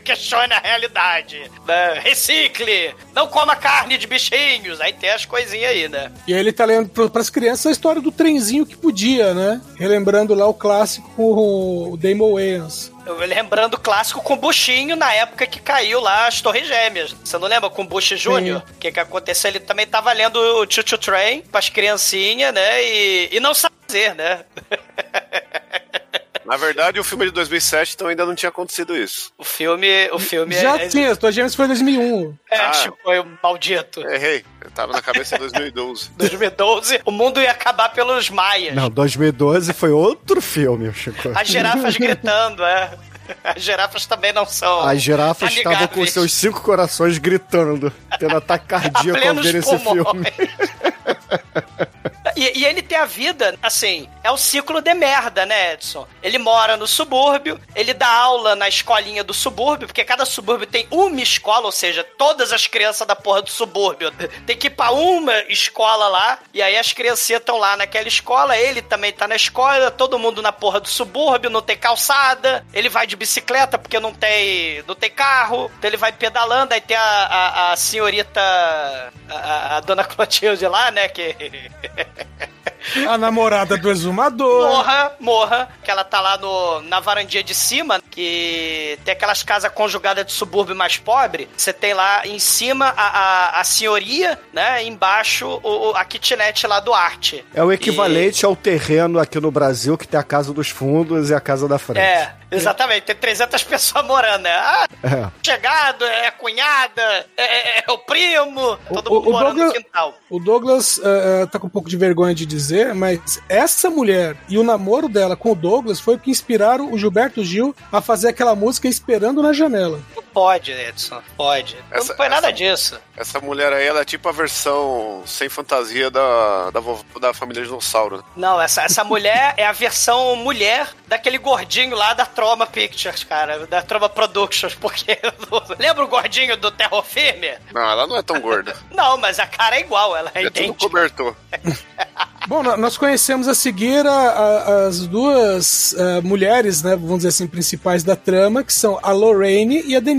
Questione a realidade. Né? Recicle. Não coma carne de bichinhos. Aí tem as coisinhas aí, né?
E aí ele tá lendo pras crianças a história do trenzinho que podia, né? Relembrando lá o clássico com o Damon Wayans.
Lembrando o clássico com o Buchinho na época que caiu lá as Torres Gêmeas. Você não lembra com o Bush Jr.? O que, que aconteceu? Ele também tava lendo o Choo Choo Train pras criancinhas, né? E, e não sabe fazer, né?
Na verdade, o filme de 2007 então ainda não tinha acontecido isso.
O filme, o filme
Já
é,
tinha, as Torres Gêmeas foi em 2001.
é,
Ah.
tipo, foi um maldito.
Errei. Eu tava na cabeça em 2012.
2012, o mundo ia acabar pelos maias.
Não, 2012 foi outro filme, Chico.
As girafas gritando, é. As girafas também não são.
As girafas estavam com seus cinco corações gritando, tendo ataque cardíaco ao ver esse filme.
E, e ele tem a vida, assim, é o ciclo de merda, né, Edson? Ele mora no subúrbio, ele dá aula na escolinha do subúrbio, porque cada subúrbio tem uma escola, ou seja, todas as crianças da porra do subúrbio tem que ir pra uma escola lá, e aí as criancinhas estão lá naquela escola, ele também tá na escola, todo mundo na porra do subúrbio, não tem calçada, ele vai de bicicleta porque não tem, não tem carro, então ele vai pedalando, aí tem a, a, a senhorita, a, a dona Clotilde lá, né, que...
A namorada do exumador.
Morra, morra, que ela tá lá no, na varandinha de cima, que tem aquelas casas conjugadas de subúrbio mais pobre. Você tem lá em cima a, a, a senhoria, né? Embaixo o, o- a kitnet lá do arte.
É o equivalente ao terreno aqui no Brasil que tem a casa dos fundos e a casa da frente.
É, exatamente. Tem 300 pessoas morando, né? Ah,
É.
chegado, é a cunhada, é, é- é o primo, todo
o-
mundo
o
morando
Douglas-
no quintal.
O Douglas eh, tá com um pouco de vergonha de dizer, mas essa mulher e o namoro dela com o Douglas foi o que inspiraram o Gilberto Gil a fazer aquela música Esperando na Janela.
Pode, Edson, pode.
Essa-
não foi nada
essa-
disso.
Essa mulher aí, ela é tipo a versão sem fantasia da, da, da família dinossauro.
Não, essa, essa mulher é a versão mulher daquele gordinho lá da Troma Pictures, cara, da Troma Productions, porque lembra o gordinho do Terror Firme?
Não, ela não é tão gorda.
Não, mas a cara é igual, ela é,
É tudo
idêntica.
cobertor.
Bom, no- nós conhecemos a seguir a- a- as duas eh, mulheres, né, vamos dizer assim, principais da trama, que são a Lorraine e a Denise.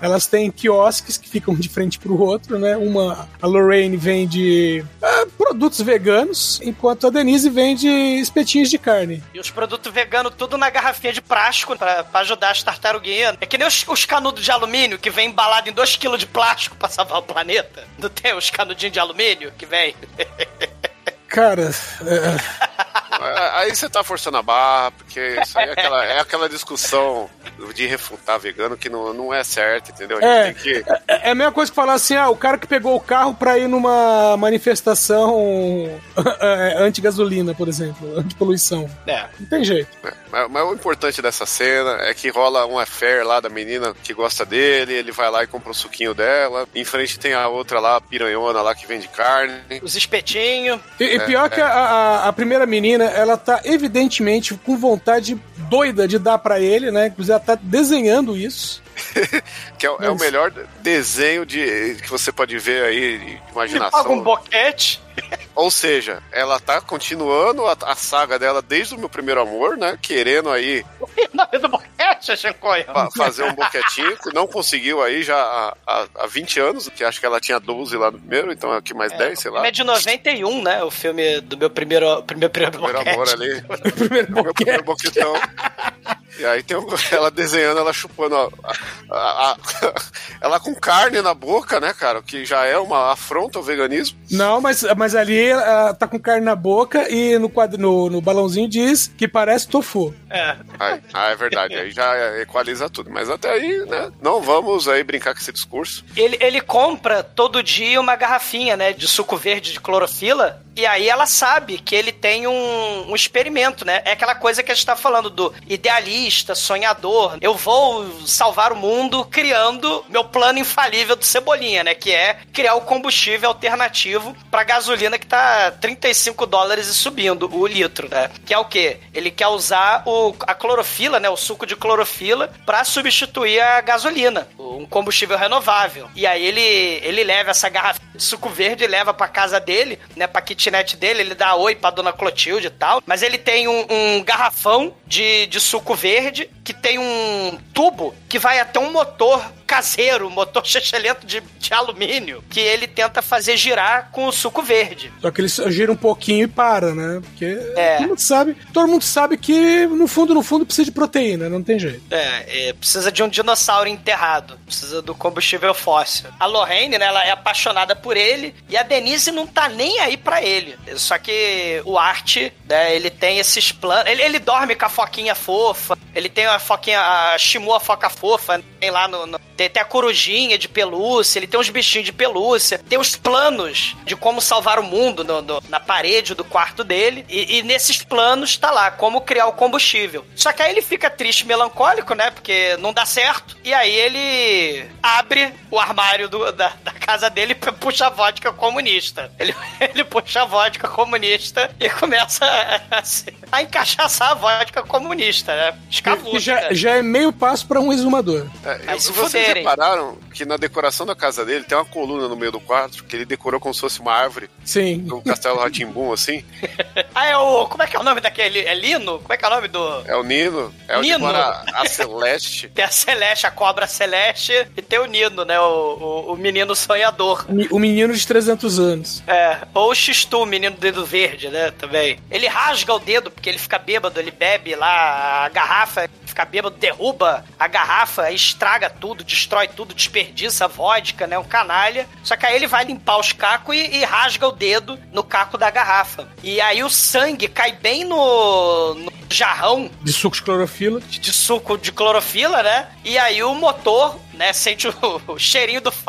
Elas têm quiosques que ficam de frente pro outro, né? Uma, a Lorraine vende ah, produtos veganos, enquanto a Denise vende espetinhos de carne.
E os produtos veganos tudo na garrafinha de plástico pra, pra ajudar as tartaruguinhas. É que nem os, os canudos de alumínio que vem embalado em 2kg de plástico pra salvar o planeta. Não tem os canudinhos de alumínio que vem?
Cara, eh,
Aí você tá forçando a barra, porque isso aí é aquela, é aquela discussão de refutar vegano que não, não é certo, entendeu? A gente
É.
tem que.
É a mesma coisa que falar assim, ah, o cara que pegou o carro pra ir numa manifestação é, anti-gasolina, por exemplo, anti-poluição.
É.
Não tem jeito.
Mas, mas o importante dessa cena é que rola um affair lá da menina que gosta dele, ele vai lá e compra o suquinho dela. Em frente tem a outra lá, a piranhona lá que vende carne.
Os espetinhos.
E, e
É,
pior que a, a- a primeira menina, ela tá evidentemente com vontade doida de dar pra ele, né? Inclusive ela tá desenhando isso.
Que é, o- é o melhor desenho de, que você pode ver aí de imaginação.
paga um boquete.
Ou seja, ela tá continuando a, a saga dela desde o meu primeiro amor, né? Querendo aí
Na vida do boquete,
fa- fazer um boquetinho, que não conseguiu aí já há, há, há 20 anos, que acho que ela tinha 12 lá no primeiro, então aqui mais 10, sei
O
lá.
é de 91, né? O filme do meu primeiro, primeiro, primeiro,
Primeiro
boquete.
amor ali.
Primeiro
Meu
boquete.
primeiro boquetão. E aí tem ela desenhando, ela chupando a, a- a- ela com carne na boca, né, cara? O que já é uma afronta ao veganismo.
Não, mas, mas ali ela tá com carne na boca e no, quadro, no, no balãozinho diz que parece tofu.
É.
Aí, ah, é verdade. Aí já equaliza tudo. Mas até aí, né? Não vamos aí brincar com esse discurso.
Ele, ele compra todo dia uma garrafinha, né, de suco verde de clorofila, e aí ela sabe que ele tem um, um experimento, né? É aquela coisa que a gente tá falando do sonhador. Eu vou salvar o mundo criando meu plano infalível do Cebolinha, né? Que é criar o combustível alternativo pra gasolina que tá 35 dólares e subindo o litro, né? Que é o quê? Ele quer usar o, a clorofila, né? O suco de clorofila pra substituir a gasolina, um combustível renovável. E aí ele, ele leva essa garrafa de suco verde e leva pra casa dele, né? Pra kitnet dele, ele dá oi pra dona Clotilde e tal. Mas ele tem um, um garrafão de, de suco verde que tem um tubo que vai até um motor caseiro, motor chechelento de, de alumínio, que ele tenta fazer girar com o suco verde.
Só que ele gira um pouquinho e para, né? Porque
É.
todo mundo sabe, todo mundo sabe que no fundo, no fundo precisa de proteína, não tem jeito.
É, é, precisa de um dinossauro enterrado. Precisa do combustível fóssil. A Lorraine, né, ela é apaixonada por ele e a Denise não tá nem aí pra ele. Só que o Art, né, ele tem esses planos. Ele, ele dorme com a foquinha fofa, ele tem a foquinha, a Shimu, a foca fofa, tem lá no, no- Tem até a corujinha de pelúcia, ele tem uns bichinhos de pelúcia, tem os planos de como salvar o mundo no- no- na parede do quarto dele. E, e nesses planos tá lá, como criar o combustível. Só que aí ele fica triste, melancólico, né? Porque não dá certo. E aí ele abre o armário do- da, da casa dele e puxa a vodka comunista. Ele, ele puxa a vodka comunista e começa a, a encaixaçar a vodka comunista, né? Escavusca.
Que já, já é meio passo pra um exumador.
É,
Aí
e
se
vocês repararam que na decoração da casa dele tem uma coluna no meio do quarto que ele decorou como se fosse uma árvore,
Sim.
um castelo Ratimbum, assim?
Ah, é o. Como é que é o nome daquele? É Lino? Como é que é o nome do.
É o Nino, é o de
Nino.
mora a Celeste.
Tem a Celeste, a cobra Celeste, e tem o Nino, né? O, o, o menino sonhador.
O menino de 300 anos.
É, ou o Xistu, o menino do dedo verde, né? Também. Ele rasga o dedo porque ele fica bêbado, ele bebe lá a garrafa, fica bêbado, derruba a garrafa, estraga tudo, destrói tudo, desperdiça a vodka, né? Um canalha. Só que aí ele vai limpar os cacos e, e rasga o dedo no caco da garrafa. E aí o sangue cai bem no, no jarrão
De suco de clorofila.
de suco de clorofila, né? E aí o motor, né, sente o, o cheirinho do fungo.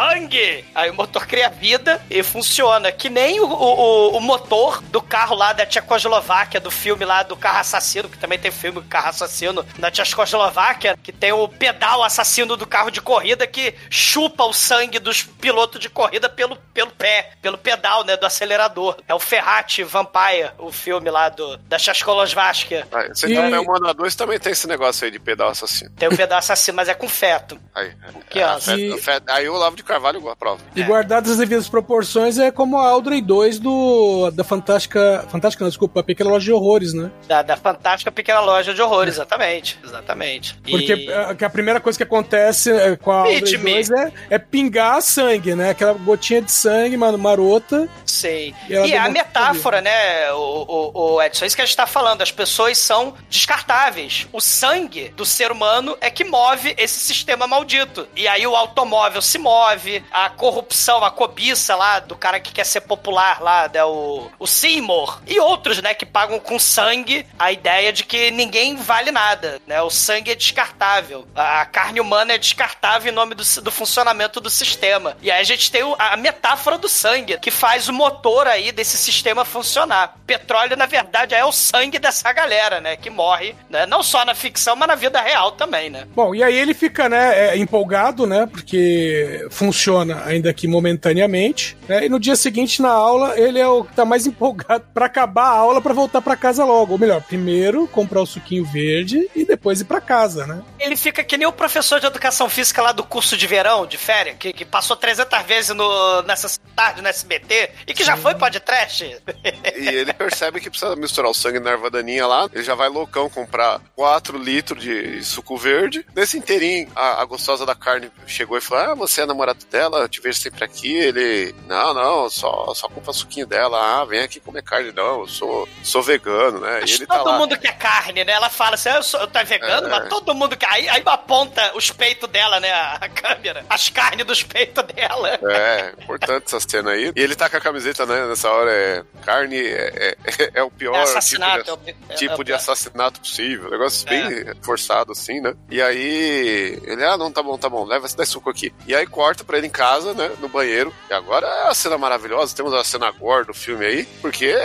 Aí o motor cria vida e funciona. Que nem o, o, o motor do carro lá da Tchecoslováquia, do filme lá do carro assassino, que também tem filme do carro assassino na Tchecoslováquia, que tem o pedal assassino do carro de corrida que chupa o sangue dos pilotos de corrida pelo, pelo pé, pelo pedal, né, do acelerador. É o Ferrati Vampire, o filme lá do, da Tchecoslováquia.
Aí, você
E-
tem o Humano 2 também tem esse negócio aí de pedal assassino.
Tem o pedal assassino, mas é com feto.
Aí,
Que
é,
asa.
fe-
E-
aí o Lavo de Carvalho aprova.
E guardadas as devidas proporções, é como a Audrey 2 do, da Fantástica. Fantástica, não, desculpa, a Pequena Loja de Horrores, né?
Da, da fantástica pequena loja de horrores, exatamente. Exatamente. E-
Porque a, que a primeira coisa que acontece é, com a Audrey
Beat me.
2 é, é pingar sangue, né? Aquela gotinha de sangue, mano, marota.
Sei.
E
E é a metáfora, né, o, o, o Edson? É isso que a gente tá falando. As pessoas são descartáveis. O sangue do ser humano é que move esse sistema maldito. E aí o automóvel se move, a corrupção, a cobiça lá do cara que quer ser popular lá, né, o, o Seymour. E outros, né, que pagam com sangue a ideia de que ninguém vale nada, né? O sangue é descartável. A carne humana é descartável em nome do, do funcionamento do sistema. E aí a gente tem a metáfora do sangue, que faz o motor aí desse sistema funcionar. Petróleo, na verdade, é o sangue dessa galera, né? Que morre, né? Não só na ficção, mas na vida real também, né?
Bom, e aí ele fica, né, é, empolgado, né? Porque funciona ainda que momentaneamente. Né, e no dia seguinte, na aula, ele é o que tá mais empolgado pra acabar a aula pra voltar pra casa logo. Ou melhor, primeiro comprar o suquinho verde e depois ir pra casa, né?
Ele fica que nem o professor de educação física lá do curso de verão, de férias, que, que passou 300 vezes no, nessa tarde no SBT e que já foi podcast.
E ele percebe que precisa misturar o sangue na erva daninha lá. Ele já vai loucão comprar 4 litros de suco verde. Nesse inteirinho, a, a gostosa da carne chegou e falou: Ah, você é namorado dela, eu te vejo sempre aqui. Ele, não, não, só, só compra suquinho dela. Ah, vem aqui comer carne, não, eu sou, sou vegano, né?
Mas
tá
todo
lá.
mundo quer carne, né? Ela fala assim, "Ah, eu, sou, eu tô vegano,
É.
mas todo mundo quer. Aí, aí aponta os peitos dela, né? A, câmera. As carnes dos peitos dela.
É, importante essa cena aí. E ele tá com a camiseta, né? Nessa hora é carne, é, é, é o pior
assassinato.
tipo, de,
é é-
tipo de assassinato possível. Negócio bem forçado, assim, né? E aí ele, ah, não, tá bom, tá bom, leva esse daí suco aqui. E aí corta pra ele em casa, né? No banheiro. E agora é a cena maravilhosa. Temos a cena gore do filme aí. Porque,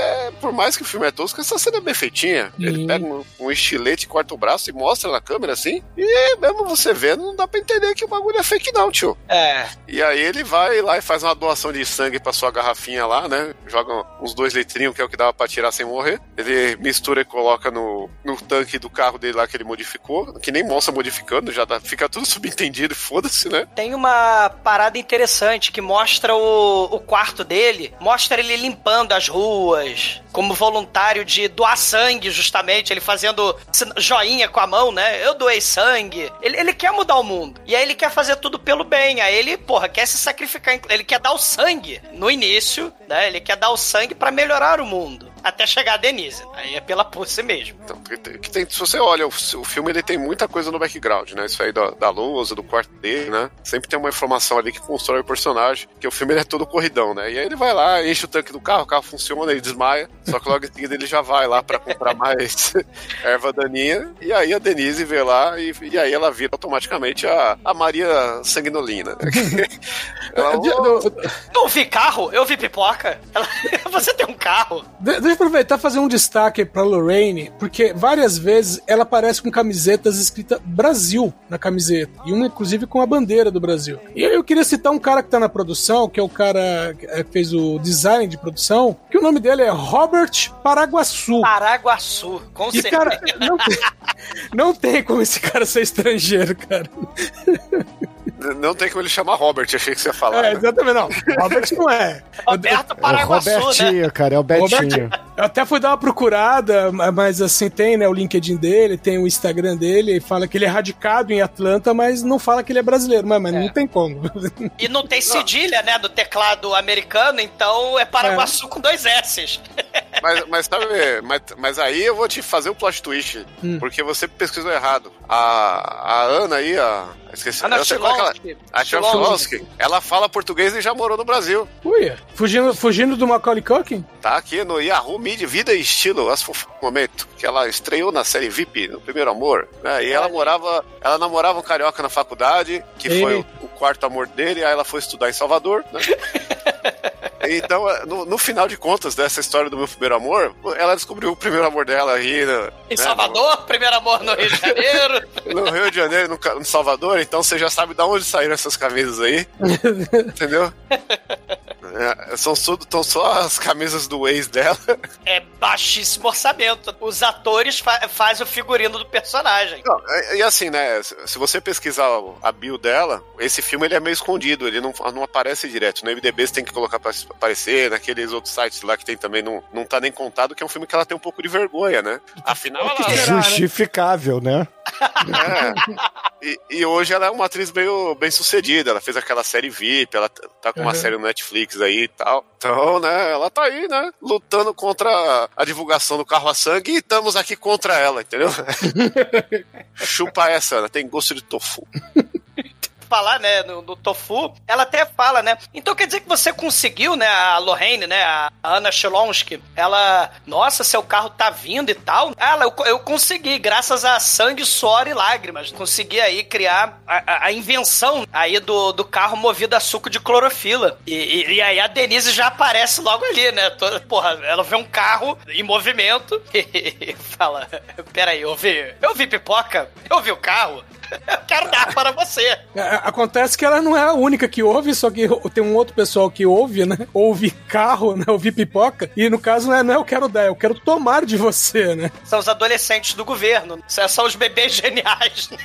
por mais que o filme é tosco, essa cena é bem feitinha. Ele
Sim.
pega um, um estilete, corta o braço e mostra na câmera assim. E mesmo você vendo, não dá pra entender que o bagulho é fake, não, tio.
É.
E aí ele vai lá e faz uma doação de sangue pra sua garrafinha lá, né? Joga uns dois litrinhos, que é o que dava pra tirar sem morrer. Ele mistura e coloca no, no tanque do carro dele lá que ele modificou, que nem mostra modificando, já dá, fica tudo subentendido foda-se, né?
Tem uma parada interessante que mostra o, o quarto dele, mostra ele limpando as ruas, como voluntário de doar sangue, justamente, ele fazendo joinha com a mão, né? Eu doei sangue. Ele, ele quer mudar o mundo. E aí ele quer fazer tudo pelo bem. Aí ele, porra, quer se sacrificar. Ele quer dar o sangue no início, né? Ele quer dar o sangue pra melhorar o mundo. Até chegar a Denise. Aí é pela Pussy mesmo.
Então, que tem- se você olha, o, o filme ele tem muita coisa no background, né? Isso aí da, da lousa, do quarto dele, né? Sempre tem uma informação ali que constrói o personagem, que o filme ele é todo corridão, né? E aí ele vai lá, enche o tanque do carro, o carro funciona, ele desmaia, só que logo em seguida ele já vai lá pra comprar mais erva daninha, e aí a Denise vê lá, e, e aí ela vira automaticamente a, a Maria Sanguinolina. ela, "Ô,
Não vi carro, eu vi pipoca. Ela- Você tem um carro.
De- eu aproveitar e fazer um destaque pra Lorraine, porque várias vezes ela aparece com camisetas escrita Brasil na camiseta, e uma inclusive com a bandeira do Brasil. E eu queria citar um cara que tá na produção, que é o cara que eh, fez o design de produção, que o nome dele é Robert Paraguaçu.
Paraguaçu, com
E,
certeza.
cara, não tem, não tem como esse cara ser estrangeiro, cara.
não tem como ele chamar Robert, achei que você ia falar.
É,
né?
exatamente, não. Robert não é.
Roberto
É o
Paraguaçu, né?
Robertinho, cara, é o Betinho.
Eu até fui dar uma procurada, mas assim, tem né, o LinkedIn dele, tem o Instagram dele, e fala que ele é radicado em Atlanta, mas não fala que ele é brasileiro, mas, mas não tem como.
E não tem cedilha, né, do teclado americano, então é Paraguaçu com dois S's.
Mas, mas sabe, mas, mas aí eu vou te fazer um plot twist,
Hum.
porque você pesquisou errado. A, a Ana aí, a. Esqueci.
Ana Chilonsky.
A
Chilonsky.
Ela fala português e já morou no Brasil.
Ui, fugindo, fugindo do Macaulay Culkin?
Tá aqui no Yahoo Media Vida e Estilo, as momento que ela estreou na série VIP, no Primeiro Amor, né? E ela morava, ela namorava um carioca na faculdade, que
Ele-
foi o, o quarto amor dele, aí ela foi estudar em Salvador, né? Então, no, no final de contas dessa história do meu primeiro amor, ela descobriu o primeiro amor dela aí, né?
Em Salvador, primeiro amor no Rio de Janeiro.
No Rio de Janeiro, no, no Salvador, então você já sabe de onde saíram essas camisas aí. Entendeu? É, são, só, são só as camisas do ex dela.
É baixíssimo orçamento. Os atores fa fazem o figurino do personagem.
Não, e, e assim, né? se- você pesquisar a bio dela, esse filme ele é meio escondido, ele não, não aparece direto. No MDB você tem que colocar pra aparecer, naqueles outros sites lá que tem também, não, não tá nem contado, que é um filme que ela tem um pouco de vergonha, né? Afinal, ela.
Justificável, né?
É. E, e hoje ela é uma atriz meio bem sucedida. Ela fez aquela série VIP, ela tá com uma
Uhum.
série no Netflix aí e tal. Então, né, ela tá aí, né? Lutando contra a divulgação do carro a sangue e estamos aqui contra ela, entendeu? Chupa essa, ela tem gosto de tofu.
Falar, né, no, no tofu, ela até fala, né? Então quer dizer que você conseguiu, né, a Lorraine, né, a Ana Shlonsky, ela, nossa, seu carro tá vindo e tal. Ela, eu, eu consegui, graças a sangue, suor e lágrimas, consegui aí criar a, a- a invenção aí do, do carro movido a suco de clorofila. E, e- e aí a Denise já aparece logo ali, né? Toda, porra, ela vê um carro em movimento e fala: Peraí, eu vi, eu vi pipoca, eu vi o carro. Eu quero dar para você.
É, Acontece que ela não é a única que ouve, só que tem um outro pessoal que ouve, né? Ouve carro, né? Ouve pipoca. E no caso não é, não é eu quero dar, eu quero tomar de você, né?
São os adolescentes do governo. São são os bebês geniais, né?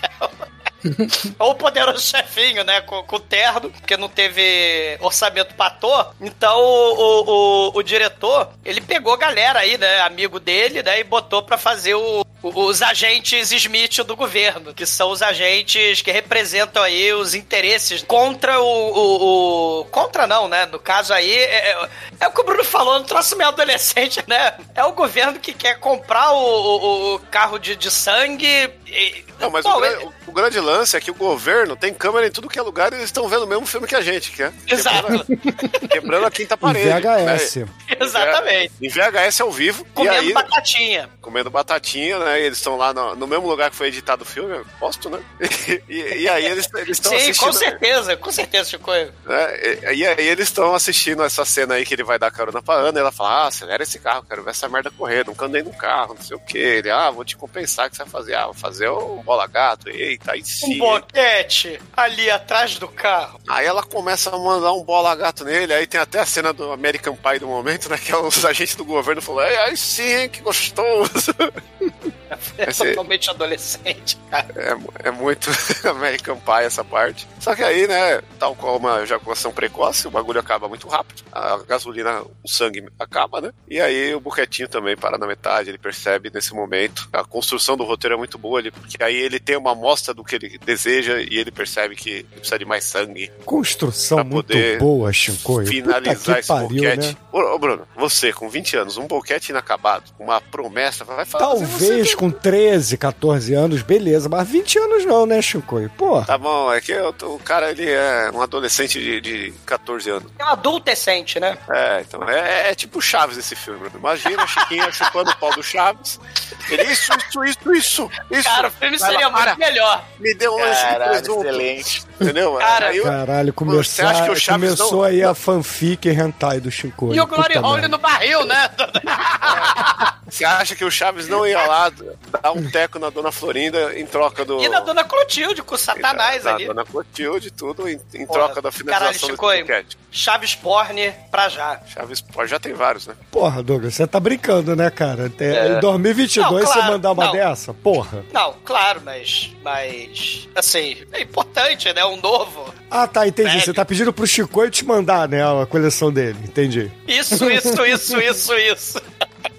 Ou o poderoso chefinho, né? Com, com terno, porque não teve orçamento pra ator. Então o, o, o, o diretor, ele pegou a galera aí, né? Amigo dele, né? E botou pra fazer o, o- os agentes Smith do governo, que são os agentes que representam aí os interesses contra o. o- o- contra não, né? No caso aí, é, é- é o que o Bruno falou, no troço meio adolescente, né? É o governo que quer comprar o, o- o carro de, de sangue. e-
Não, mas
Bom,
o,
é-
o- o grande lance é que o governo tem câmera em tudo que é lugar e eles estão vendo o mesmo filme que a gente, que é
Exato.
quebrando, quebrando a quinta
Em
parede.
VHS.
né?
Exatamente.
Em VHS ao vivo.
Comendo
e aí,
batatinha.
comendo batatinha, né? E eles estão lá no, no mesmo lugar que foi editado o filme, eu posto, né? E, e aí eles estão
Sim,
assistindo.
com certeza, com certeza, Chico.
né? E, e aí eles estão assistindo essa cena aí que ele vai dar carona pra Ana e ela fala: Ah, acelera esse carro, quero ver essa merda correr, nunca andei num carro, não sei o que. Ele, ah, vou te compensar o que você vai fazer. Ah, vou fazer um bola gato. Eita, aí
Um
sim.
boquete ali atrás do carro.
Aí ela começa a mandar um bola gato nele, aí tem até a cena do American Pie do momento, né? Que é os agentes do governo falando, "Ai, aí sim, hein, que gostoso.
É
Esse-
totalmente adolescente, cara.
É, é muito American Pie essa parte. Só que aí, né, tal qual uma ejaculação precoce, o bagulho acaba muito rápido. A gasolina, o sangue acaba, né? E aí o Buquetinho também para na metade, ele percebe nesse momento. A construção do roteiro é muito boa ali, porque aí ele tem uma amostra do que ele deseja e ele percebe que ele precisa de mais sangue.
Construção
Pra
muito
poder
boa, Shinkoio.
finalizar esse
pariu,
boquete.
né?
Ô, ô, Bruno, você com 20 anos, um boquete inacabado, uma promessa, vai falar.
Talvez com 13, 14 anos, beleza, mas 20 anos não, né, Shinkoio? Porra.
Tá bom, é que eu tô- o cara ele é um adolescente de, de 14 anos.
É um adultecente, né?
É, então é, é tipo Chaves esse filme. Bruno. Imagina a Chiquinha chupando o pau do Chaves. Ele, isso, isso, isso, isso, isso.
Cara, o filme seria
lá, para.
muito melhor.
Me deu um lance de presunto.
excelente.
Entendeu?
Cara,
Aí eu-
Caralho,
Você acha que
começou,
o Chaves
começou
não-
aí a fanfic hentai do Shinkoio.
E o Glory Hole no barril, né?
Você acha que o Chaves não ia lá dar um teco na Dona Florinda em troca do.
E na Dona Clotilde, com o Satanás
da,
ali.
Da Dona Clotilde, tudo em, em
Porra,
troca da
caralho,
finalização
Chico,
desse boquete.
Chaves Porn pra já.
Chaves, pô, já tem vários, né?
Porra, Douglas, você tá brincando, né, cara? Até
É.
Em 2022
Não,
você
claro,
mandar uma
não.
dessa? Porra.
Não, claro, mas. Mas. Assim, é importante, né? Um novo.
Ah, tá, entendi.
Velho.
Você tá pedindo pro Chicoio te mandar, né, a coleção dele. Entendi.
Isso, isso, isso, isso, isso.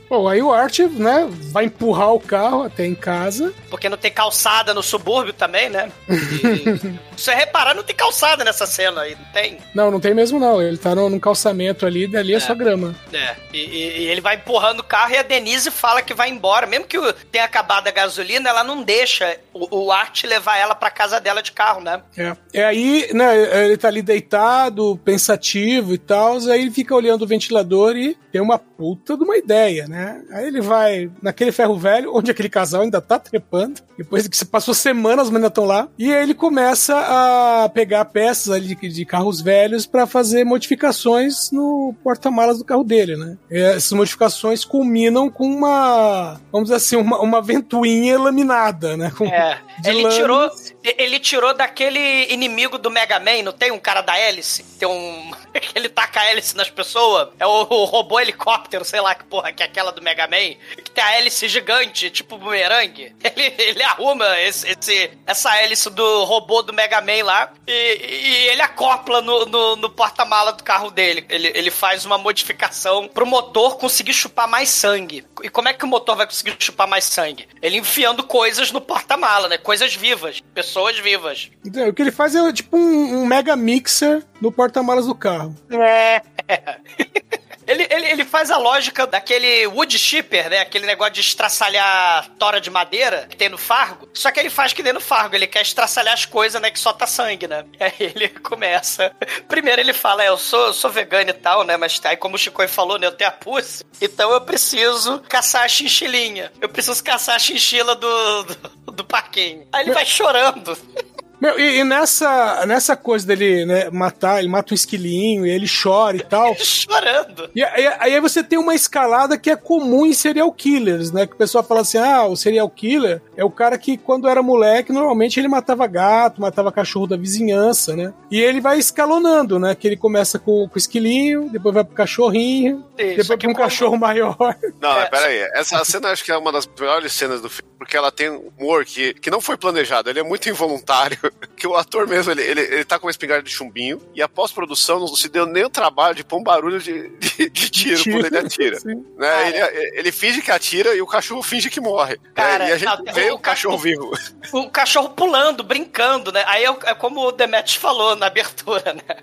Bom, aí o Art, né, vai empurrar o carro até em casa.
Porque não tem calçada no subúrbio também, né? E, se você reparar, não tem calçada nessa cena aí, não tem?
Não, não tem mesmo não. Ele tá no, num calçamento ali, dali é, só grama.
É, e, e- e ele vai empurrando o carro e a Denise fala que vai embora. Mesmo que tenha acabado a gasolina, ela não deixa o, o Art levar ela pra casa dela de carro, né?
É. é aí, né, ele tá ali deitado, pensativo e tal, aí ele fica olhando o ventilador e tem uma puta de uma ideia, né? Aí ele vai naquele ferro velho, onde aquele casal ainda tá trepando, depois que se passou semanas, mas ainda estão lá, e aí ele começa a pegar peças ali de, de carros velhos pra fazer modificações no porta-malas do carro dele, né? E essas modificações culminam com uma, vamos dizer assim, uma, uma ventoinha laminada, né? Com,
É,
de
ele tirou, ele tirou daquele inimigo do Mega Man, não tem um cara da hélice? Tem um. que ele taca a hélice nas pessoas? É o, o robô helicóptero, sei lá que porra, que é aquela do Mega Man, que tem a hélice gigante, tipo bumerangue. Ele, ele arruma esse, esse- essa hélice do robô do Mega Man lá e, e ele acopla no, no, no porta-mala do carro dele. Ele, ele faz uma modificação pro motor conseguir chupar mais sangue. E como é que o motor vai conseguir chupar mais sangue? Ele enfiando coisas no porta-mala, né? Coisas vivas, pessoas vivas.
Então, o que ele faz é tipo um, um mega mixer no porta-malas do carro.
É. Ele, ele, ele faz a lógica daquele wood chipper, né? Aquele negócio de estraçalhar tora de madeira que tem no Fargo. Só que ele faz que nem no Fargo. Ele quer estraçalhar as coisas, né? Que só tá sangue, né? E aí ele começa. Primeiro ele fala, é, eu sou, sou vegano e tal, né? Mas aí, como o Chico falou, né? Eu tenho a pussy. Então eu preciso caçar a chinchilinha. Eu preciso caçar a chinchila do, do, do parquinho. Aí ele vai chorando.
Meu, e, e nessa, nessa coisa dele né, matar, ele mata um esquilinho e ele chora e tal.
chorando.
E aí, aí você tem uma escalada que é comum em serial killers, né? Que o pessoal fala assim: ah, o serial killer é o cara que, quando era moleque, normalmente ele matava gato, matava cachorro da vizinhança, né? E ele vai escalonando, né? Que ele começa com, com o esquilinho, depois vai pro cachorrinho,
Isso,
depois pra um cachorro maior.
Não,
É.
mas peraí. Essa cena acho que é uma das melhores cenas do filme, porque ela tem um humor que, que não foi planejado, ele é muito involuntário. Que o ator mesmo, ele, ele, ele tá com uma espingarda de chumbinho, e a pós-produção não se deu nem o trabalho de pôr um barulho de, de, de tiro quando ele atira.
Sim.
Né? Ele, ele finge que atira e o cachorro finge que morre.
Cara,
né? E a gente
não,
vê
o
o cachorro
cachorro-
vivo.
o cachorro pulando, brincando, né? Aí é, é como o Demetrius falou na abertura, né?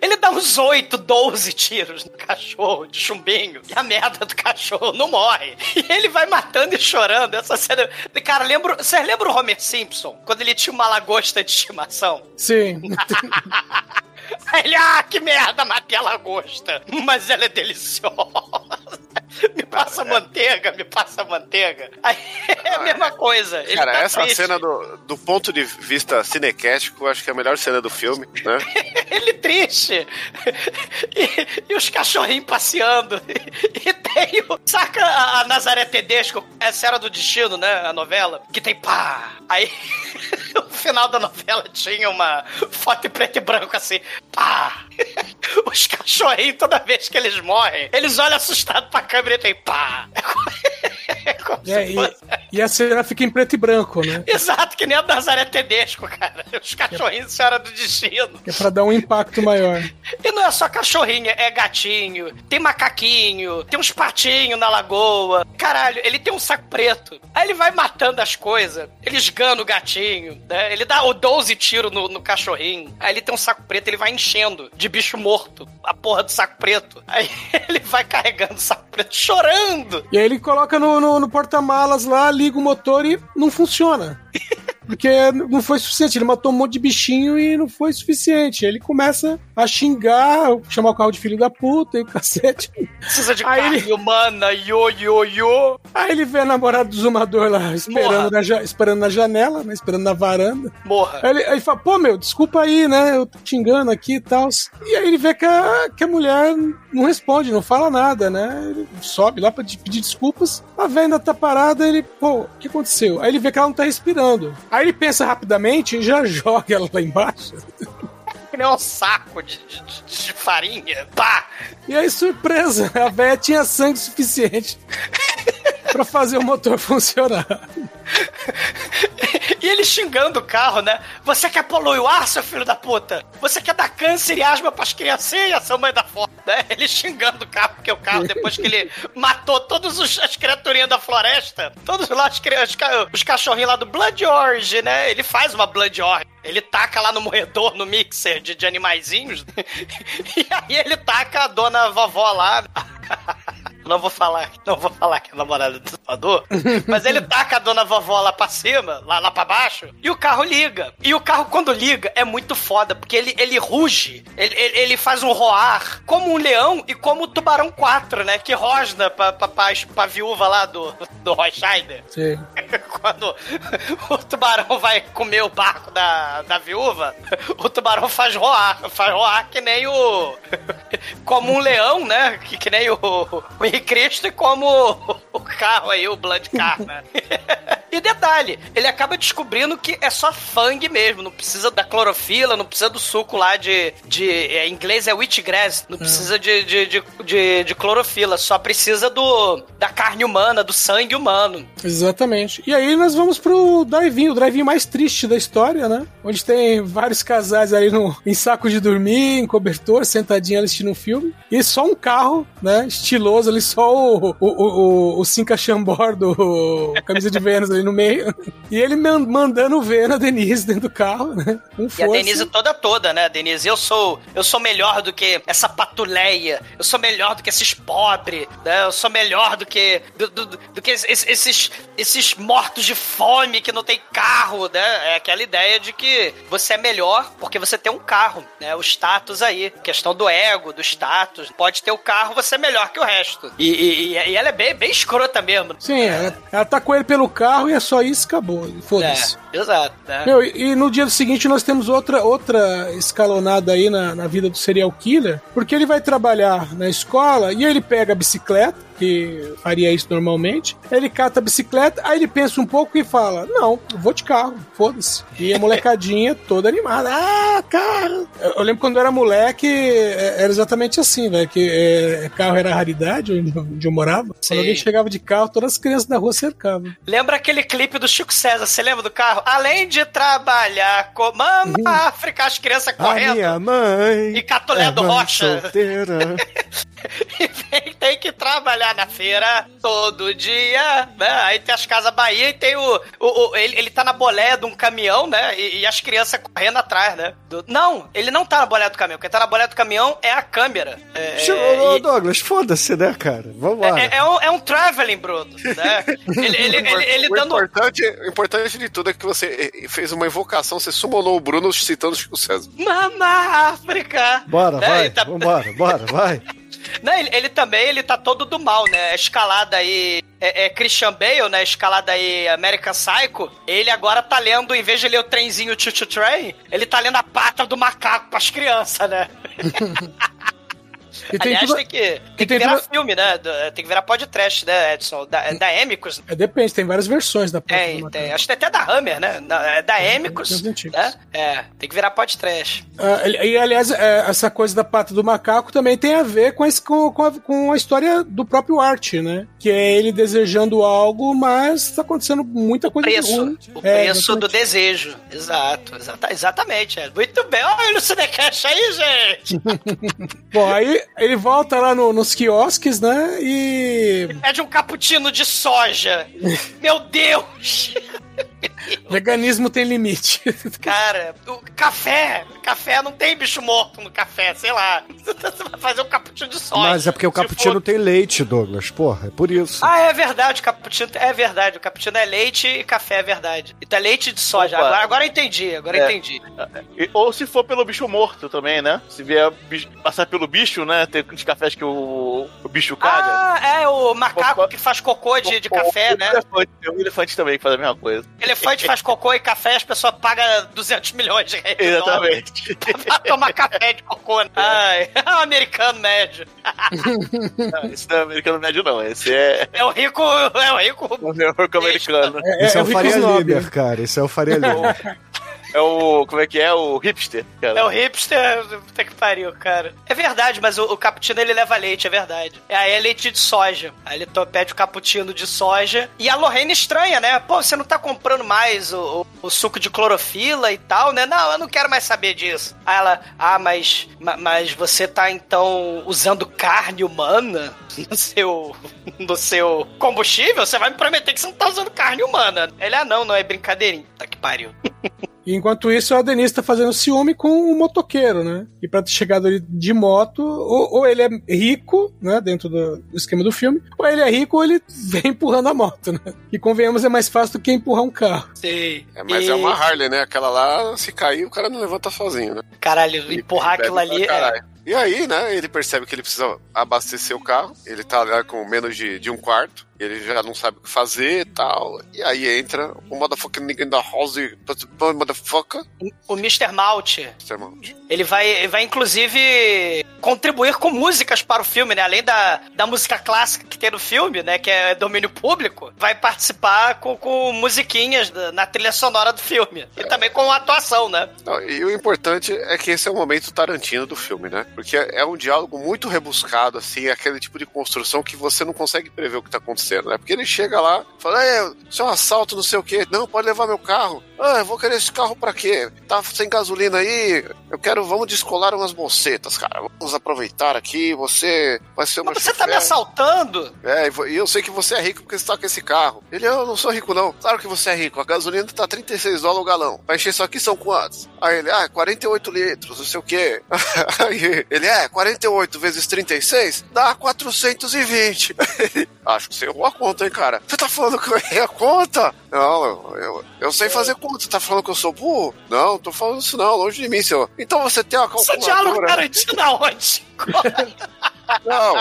Ele dá uns 8, 12 tiros no cachorro de chumbinho e a merda do cachorro não morre. E ele vai matando e chorando. Essa cena. Cara, lembro. Vocês lembram o Homer Simpson? Quando ele tinha uma lagosta de estimação?
Sim.
Aí ele, ah, que merda, matei a lagosta. Mas ela é deliciosa. Me passa manteiga, me passa manteiga. Aí é a mesma coisa. Ele
Cara,
tá
essa
triste.
cena do, do ponto de vista cinequético, acho que é a melhor cena do filme, né?
ele triste. E, e os cachorrinhos passeando. E, tem o. Saca a, a Nazaré Tedesco? Essa era do destino, né? A novela. Que tem pá. Aí, no final da novela tinha uma foto em preto e branco assim. Pá. Os cachorrinhos, toda vez que eles morrem, eles olham assustados pra câmera e tem pá. É
É, e, E a cena fica em preto e branco, né?
Exato, que nem a Nazaré Tedesco, cara. Os cachorrinhos Senhora do Destino.
É pra dar um impacto maior.
E não é só cachorrinho, é gatinho, tem macaquinho, tem uns patinhos na lagoa. Caralho, ele tem um saco preto. Aí ele vai matando as coisas, ele esgana o gatinho, né? Ele dá o 12 tiros no, no cachorrinho. Aí ele tem um saco preto, ele vai enchendo de bicho morto a porra do saco preto. Aí ele vai carregando o saco preto, chorando.
E aí ele coloca no, no, no porta-malas lá, liga o motor e não funciona. Porque não foi suficiente. Ele matou um monte de bichinho e não foi suficiente. Aí ele começa a xingar, chamar o carro de filho da puta e o cacete.
Precisa de
Aí
carne
ele-
humana, yo, yo, yo.
Aí ele vê a namorada do zumador lá, esperando, na, ja- esperando na janela, né? Esperando na varanda.
Morra.
Aí ele, aí fala, pô, meu, desculpa aí, né? Eu tô te xingando aqui e tal. E aí ele vê que a, que a mulher não responde, não fala nada, né? Ele sobe lá pra pedir desculpas. A velha ainda tá parada, ele, pô, o que aconteceu? Aí ele vê que ela não tá respirando. Aí ele pensa rapidamente e já joga ela lá embaixo.
Que nem um saco de, de- de- farinha. Pá!
E aí, surpresa, a velha tinha sangue suficiente pra fazer o motor funcionar.
E ele xingando o carro, né? Você quer poluir o ar, seu filho da puta? Você quer dar câncer e asma pras criancinhas, seu mãe da foda? Né? Ele xingando o carro, porque o carro, depois que ele matou todas as criaturinhas da floresta, todos lá os, os os cachorrinhos lá do Blood Orange, né? Ele faz uma Blood Orange. Ele taca lá no moedor, no mixer de, de animaizinhos. e aí ele taca a dona vovó lá. Não vou falar, não vou falar que é a namorada do Salvador, mas ele taca a dona vovó lá pra cima, lá, lá pra baixo, e o carro liga. E o carro, quando liga, é muito foda, porque ele, ele ruge, ele, ele, ele faz um roar, como um leão e como o Tubarão 4, né? Que rosna pra, pra, pra, pra viúva lá do, do Roy Scheider.
Sim.
Quando o tubarão vai comer o barco da, da viúva, o tubarão faz roar. Faz roar que nem o. Como um leão, né? Que, que nem o, o Cristo e como o, carro aí, o Blood Car, né? E detalhe, ele acaba descobrindo que é só fang mesmo, não precisa da clorofila, não precisa do suco lá de. de é, em inglês é wheatgrass, não precisa de, de, de, de, de clorofila, só precisa do da carne humana, do sangue humano.
Exatamente. E aí nós vamos pro drive-in, o drive-in mais triste da história, né? Onde tem vários casais ali no, em saco de dormir, em cobertor, sentadinho assistindo um filme. E só um carro, né? Estiloso ali, só o, o, o, o, Cinca Chambord do Camisa de Vênus ali no meio. E ele man- mandando ver a Denise dentro do carro, né? Com
E a
força.
Denise toda toda, né, Denise? Eu sou, eu sou melhor do que essa patuleia. Eu sou melhor do que esses pobres, né? Eu sou melhor do que do, do- do que esses, esses esses mortos de fome que não tem carro, né? É aquela ideia de que você é melhor porque você tem um carro, né? O status aí, questão do ego, do status. Pode ter o carro, você é melhor que o resto. E, e- e- ela é bem, bem escrota mesmo.
Sim, ela, ela tá com ele pelo carro e é só isso, acabou. Foda-se.
É, exato, né?
Meu, e, e no dia seguinte nós temos outra, outra escalonada aí na, na vida do serial killer, porque ele vai trabalhar na escola e ele pega a bicicleta, que faria isso normalmente, ele cata a bicicleta, aí ele pensa um pouco e fala: Não, eu vou de carro, foda-se. E a molecadinha toda animada: Ah, carro! Eu, lembro quando eu era moleque, é, era exatamente assim, velho, que é, carro era raridade onde, eu morava.
Sim.
Quando alguém chegava de carro, todas as crianças da rua cercavam.
Lembra aquele clipe do Chico César? Você lembra do carro? Além de trabalhar com Mama África, as crianças
A
correndo.
minha mãe.
E Catolé
é
do Rocha.
Solteira.
E tem, tem que trabalhar na feira todo dia, né? Aí tem as Casas Bahia e tem o. o, o- ele, ele tá na boleia de um caminhão, né? E, e as crianças correndo atrás, né? Do- não, ele não tá na boleia do caminhão. Quem tá na boleia do caminhão é a câmera. É,
Ô, ô,
e-
Douglas, foda-se, né, cara? Vambora.
é, é um, é um traveling, Bruno, né? Ele, ele, ele, ele
o,
dando.
importante, o importante de tudo é que você eh, fez uma invocação, você summonou o Bruno citando o Chico César.
Mama África!
Bora,
Né?
vai.
Tá-
Vambora, bora, vai.
Não, ele, ele também, ele tá todo do mal, né? Escalada aí é, é Christian Bale, né? Escalada aí American Psycho. Ele agora tá lendo, em vez de ler o trenzinho Choo Choo Train, ele tá lendo a pata do macaco pras crianças, né?
E tem
Aliás,
tudo-
tem que, tem que,
tem
virar
tudo-
filme, né? Tem que virar podcast, né, Edson? Da, da Emicus.
É, depende, tem várias versões da do
Tem, tem. Acho que tem até da Hammer, né? Da- É da Emicus.
tem os antigos.
Né? É, tem que virar podcast.
Ah, e, aliás, é, essa coisa da pata do macaco também tem a ver com, esse, com, com, a, com a história do próprio Art, né? Que é ele desejando algo, mas tá acontecendo muita coisa
Preço.
ruim.
O
É,
preço
exatamente.
do desejo. Exato, exata, exatamente. É. Muito bem. Olha o Cinecast aí, gente.
Bom, aí ele volta lá no- nos quiosques, né? E.
Pede um cappuccino de soja. Meu Deus.
Veganismo tem limite.
Cara, o café. Café não tem bicho morto no café, sei lá. Você vai fazer um cappuccino de soja.
Mas é porque o cappuccino
for-
tem leite, Douglas. Porra, é por isso.
Ah, é verdade, o cappuccino é verdade. O cappuccino é leite e café é verdade. Então é leite de soja.
Opa.
Agora, agora eu entendi, agora eu
É.
entendi.
E- Ou se for pelo bicho morto também, né? Se vier bicho- passar pelo bicho, né? Tem uns cafés que o, o bicho caga.
Ah, é o macaco
Opa.
que faz cocô de, de café, né?
O elefante, tem um elefante também que faz a mesma coisa.
Elefante faz cocô e café, as pessoas pagam 200 milhões de reais.
Exatamente.
Pra tomar café de cocô. né? Ai, é um americano médio.
Não, Esse não é americano médio, não. Esse é
É o rico, é o rico.
o neorco americano.
É,
Esse é,
é
o
o
Faria
Rico
Liber,
né?
cara. Esse é o Faria Liber.
É o. Como é que é? O hipster, cara.
É o hipster, puta que pariu, cara. É verdade, mas o, o cappuccino ele leva leite, é verdade. É, Aí é leite de soja. Aí ele pede o cappuccino de soja. E a Lorraine estranha, né? Pô, você não tá comprando mais o, o- o suco de clorofila e tal, né? Não, eu não quero mais saber disso. Aí ela, ah, mas, ma- mas você tá então usando carne humana no seu, no seu combustível? Você vai me prometer que você não tá usando carne humana. Ele, ah, não, não é brincadeirinha. Tá que pariu.
E enquanto isso, a Denise tá fazendo ciúme com o motoqueiro, né? E pra ter chegado ali de moto, ou, ou ele é rico, né? Dentro do, esquema do filme, ou ele é rico ou ele vem empurrando a moto, né? E convenhamos, é mais fácil do que empurrar um carro.
Sei.
É, mas
E-
é uma Harley, né? Aquela lá, se cair, o cara não levanta sozinho, né?
Caralho, empurrar
Ele
aquilo ali. É,
caralho. E aí, né, ele percebe que ele precisa abastecer o carro. Ele tá lá com menos de, de um quarto. Ele já não sabe o que fazer e tal. E aí entra o motherfucking nigga da house. Motherfucker.
o Mr. Malt,
Mr. Mount.
ele vai, ele vai inclusive contribuir com músicas para o filme, né? Além da, da música clássica que tem no filme, né? Que é domínio público, vai participar com, com musiquinhas na trilha sonora do filme. E também com atuação, né?
Não, e o importante é que esse é o momento Tarantino do filme, né? Porque é um diálogo muito rebuscado, assim, é aquele tipo de construção que você não consegue prever o que tá acontecendo, né? Porque ele chega lá, fala, é, isso é um assalto, não sei o quê. Não, pode levar meu carro. Ah, eu vou querer esse carro pra quê? Tá sem gasolina aí, eu quero, vamos descolar umas bocetas, cara. Vamos aproveitar aqui, você vai ser uma
Mas você tá me assaltando?
é, e eu sei que você é rico porque você tá com esse carro. Ele, eu não sou rico não. Claro que você é rico. A gasolina tá 36 dólares o galão. Pra encher isso aqui são quantos? Aí ele, ah, 48 litros, não sei o quê. Aí ele, é, 48 vezes 36 dá 420. Acho que você errou a conta, hein, cara. Você tá falando que eu errei a conta? Não, eu, eu, eu sei fazer conta. Você tá falando que eu sou burro? Não, não tô falando isso não, longe de mim, senhor. Então você tem uma
Isso é diálogo
calculadora.
Tarantino aonde?
Não,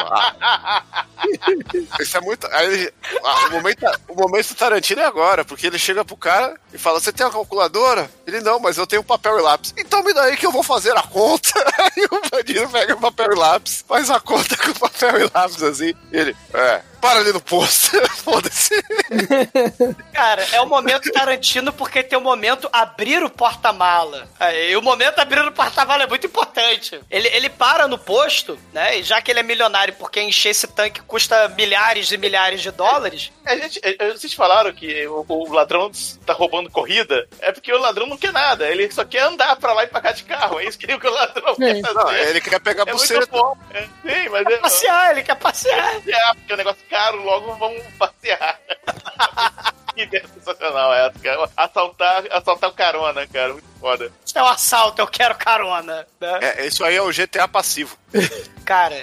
isso é muito. aí ah, o, momento, o momento Tarantino é agora, porque ele chega pro cara e fala: Você tem uma calculadora? Ele não, mas eu tenho papel e lápis. Então me dá aí que eu vou fazer a conta. Aí o bandido pega o papel e lápis, faz a conta com o papel e lápis assim. E ele, é, para ali no posto. Foda-se.
Cara, é o momento Tarantino porque tem o momento abrir o porta-mala. Aí, o momento abrir o porta-mala é muito importante. Ele, ele para no posto, né? E já que ele é milionário porque encher esse tanque custa milhares e milhares de dólares.
A gente, é, vocês falaram que o, o ladrão tá roubando corrida. É porque o ladrão não quer nada. Ele só quer andar pra lá e pagar de carro. É isso que o ladrão quer fazer.
Não, ele quer pegar
é muito
buceta.
bom. É, sim, mas é,
Passear, ele quer passear.
passear, porque é um negócio caro, logo vamos passear. que ideia sensacional essa, cara. Assaltar, assaltar o carona, cara. Muito foda.
É um assalto, eu quero carona. Né?
É, isso aí é o GTA passivo.
Cara,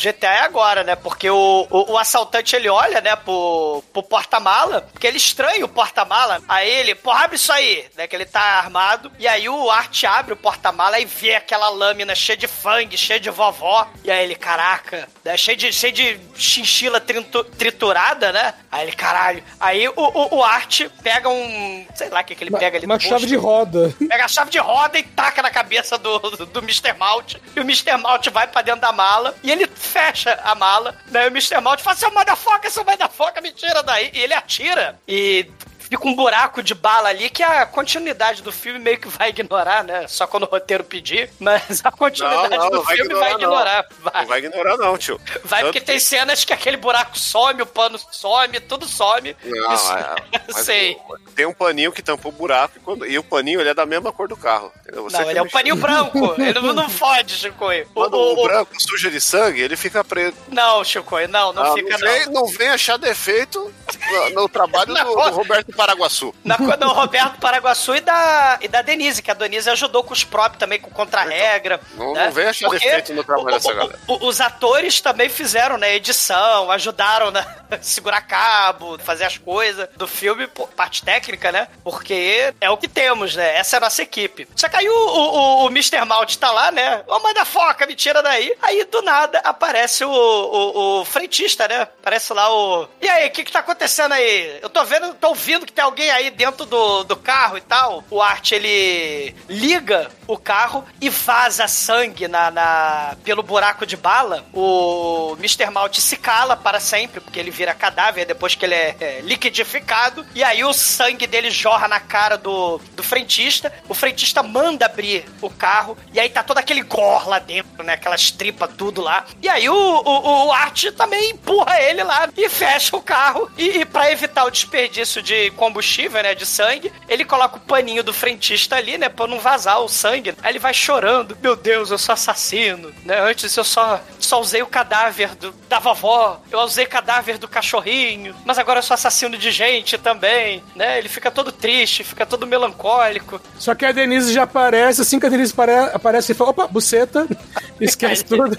GTA é agora, né? Porque o, o, o assaltante ele olha, né, pro, pro porta-mala, porque ele estranha o porta-mala. Aí ele, pô, abre isso aí, né? Que ele tá armado. E aí o Art abre o porta-mala e vê aquela lâmina cheia de fangue, cheia de vovó. E aí ele, caraca, né, cheio, de, cheio de chinchila tritu- triturada, né? Aí ele, caralho. Aí o, o, o Art pega um. Sei lá o que, que ele pega ali
Uma chave de roda.
Pega a chave de roda roda e taca na cabeça do, do, Mr. Malt. E o Mr. Malt vai pra dentro da mala e ele fecha a mala. Daí o Mr. Malt fala: seu motherfucker, seu motherfucker, me tira daí. E ele atira. E fica um buraco de bala ali que a continuidade do filme meio que vai ignorar, né? Só quando o roteiro pedir, mas a continuidade
Não, não,
do
não vai
filme
ignorar,
vai ignorar. Vai,
Não vai ignorar, não, tio.
Vai, porque
Tanto
tem
que-
cenas que aquele buraco some, o pano some, tudo some.
Não,
Isso-
é,
sei.
Tem um paninho que tampa o buraco e, quando- e o paninho ele é da mesma cor do carro.
Não, ele é um paninho branco. Ele não, fode, Chicoio. O-
Quando
o-
o,
o-
branco suja de sangue, ele fica preto.
Não, Chicoio, não, não
Ah,
fica
não, vem,
não.
não vem achar defeito no, no trabalho do, do Roberto Paraguaçu.
Na do Roberto Paraguaçu e da, e da Denise, que a Denise ajudou com os próprios também, com contra-regra.
Não,
né?
não vem achar
Porque
defeito no trabalho
o-
dessa
o-
galera.
o- os atores também fizeram, né, edição, ajudaram na segurar cabo, fazer as coisas do filme, parte técnica, né? Porque é o que temos, né? Essa é a nossa equipe. Só que aí o, o, o Mr. Malt tá lá, né? Ô, manda foca, me tira daí. Aí, do nada, aparece o, o, o frentista, né? Aparece lá o... E aí, o que que tá acontecendo aí? Eu tô vendo, tô ouvindo que tem alguém aí dentro do, do carro e tal. O Art, ele liga o carro e vaza sangue na, na- pelo buraco de bala. O Mr. Malt se cala para sempre, porque ele vira cadáver depois que ele é, é, liquidificado. E aí o sangue dele jorra na cara do, do frentista. O frentista manda abrir o carro. E aí tá todo aquele gore lá dentro, né? Aquelas tripas, tudo lá. E aí o, o, o Art também empurra ele lá e fecha o carro. E, e para evitar o desperdício de combustível, né? De sangue, ele coloca o paninho do frentista ali, né? Pra não vazar o sangue. Aí ele vai chorando. Meu Deus, eu sou assassino, né? Antes eu só, só usei o cadáver do, da vovó. Eu usei o cadáver do cachorrinho. Mas agora eu sou assassino de gente também, né? Ele fica todo triste, fica todo melancólico.
Só que a Denise já aparece, assim que a Denise apare- aparece, ele fala, opa, buceta, esquece tudo.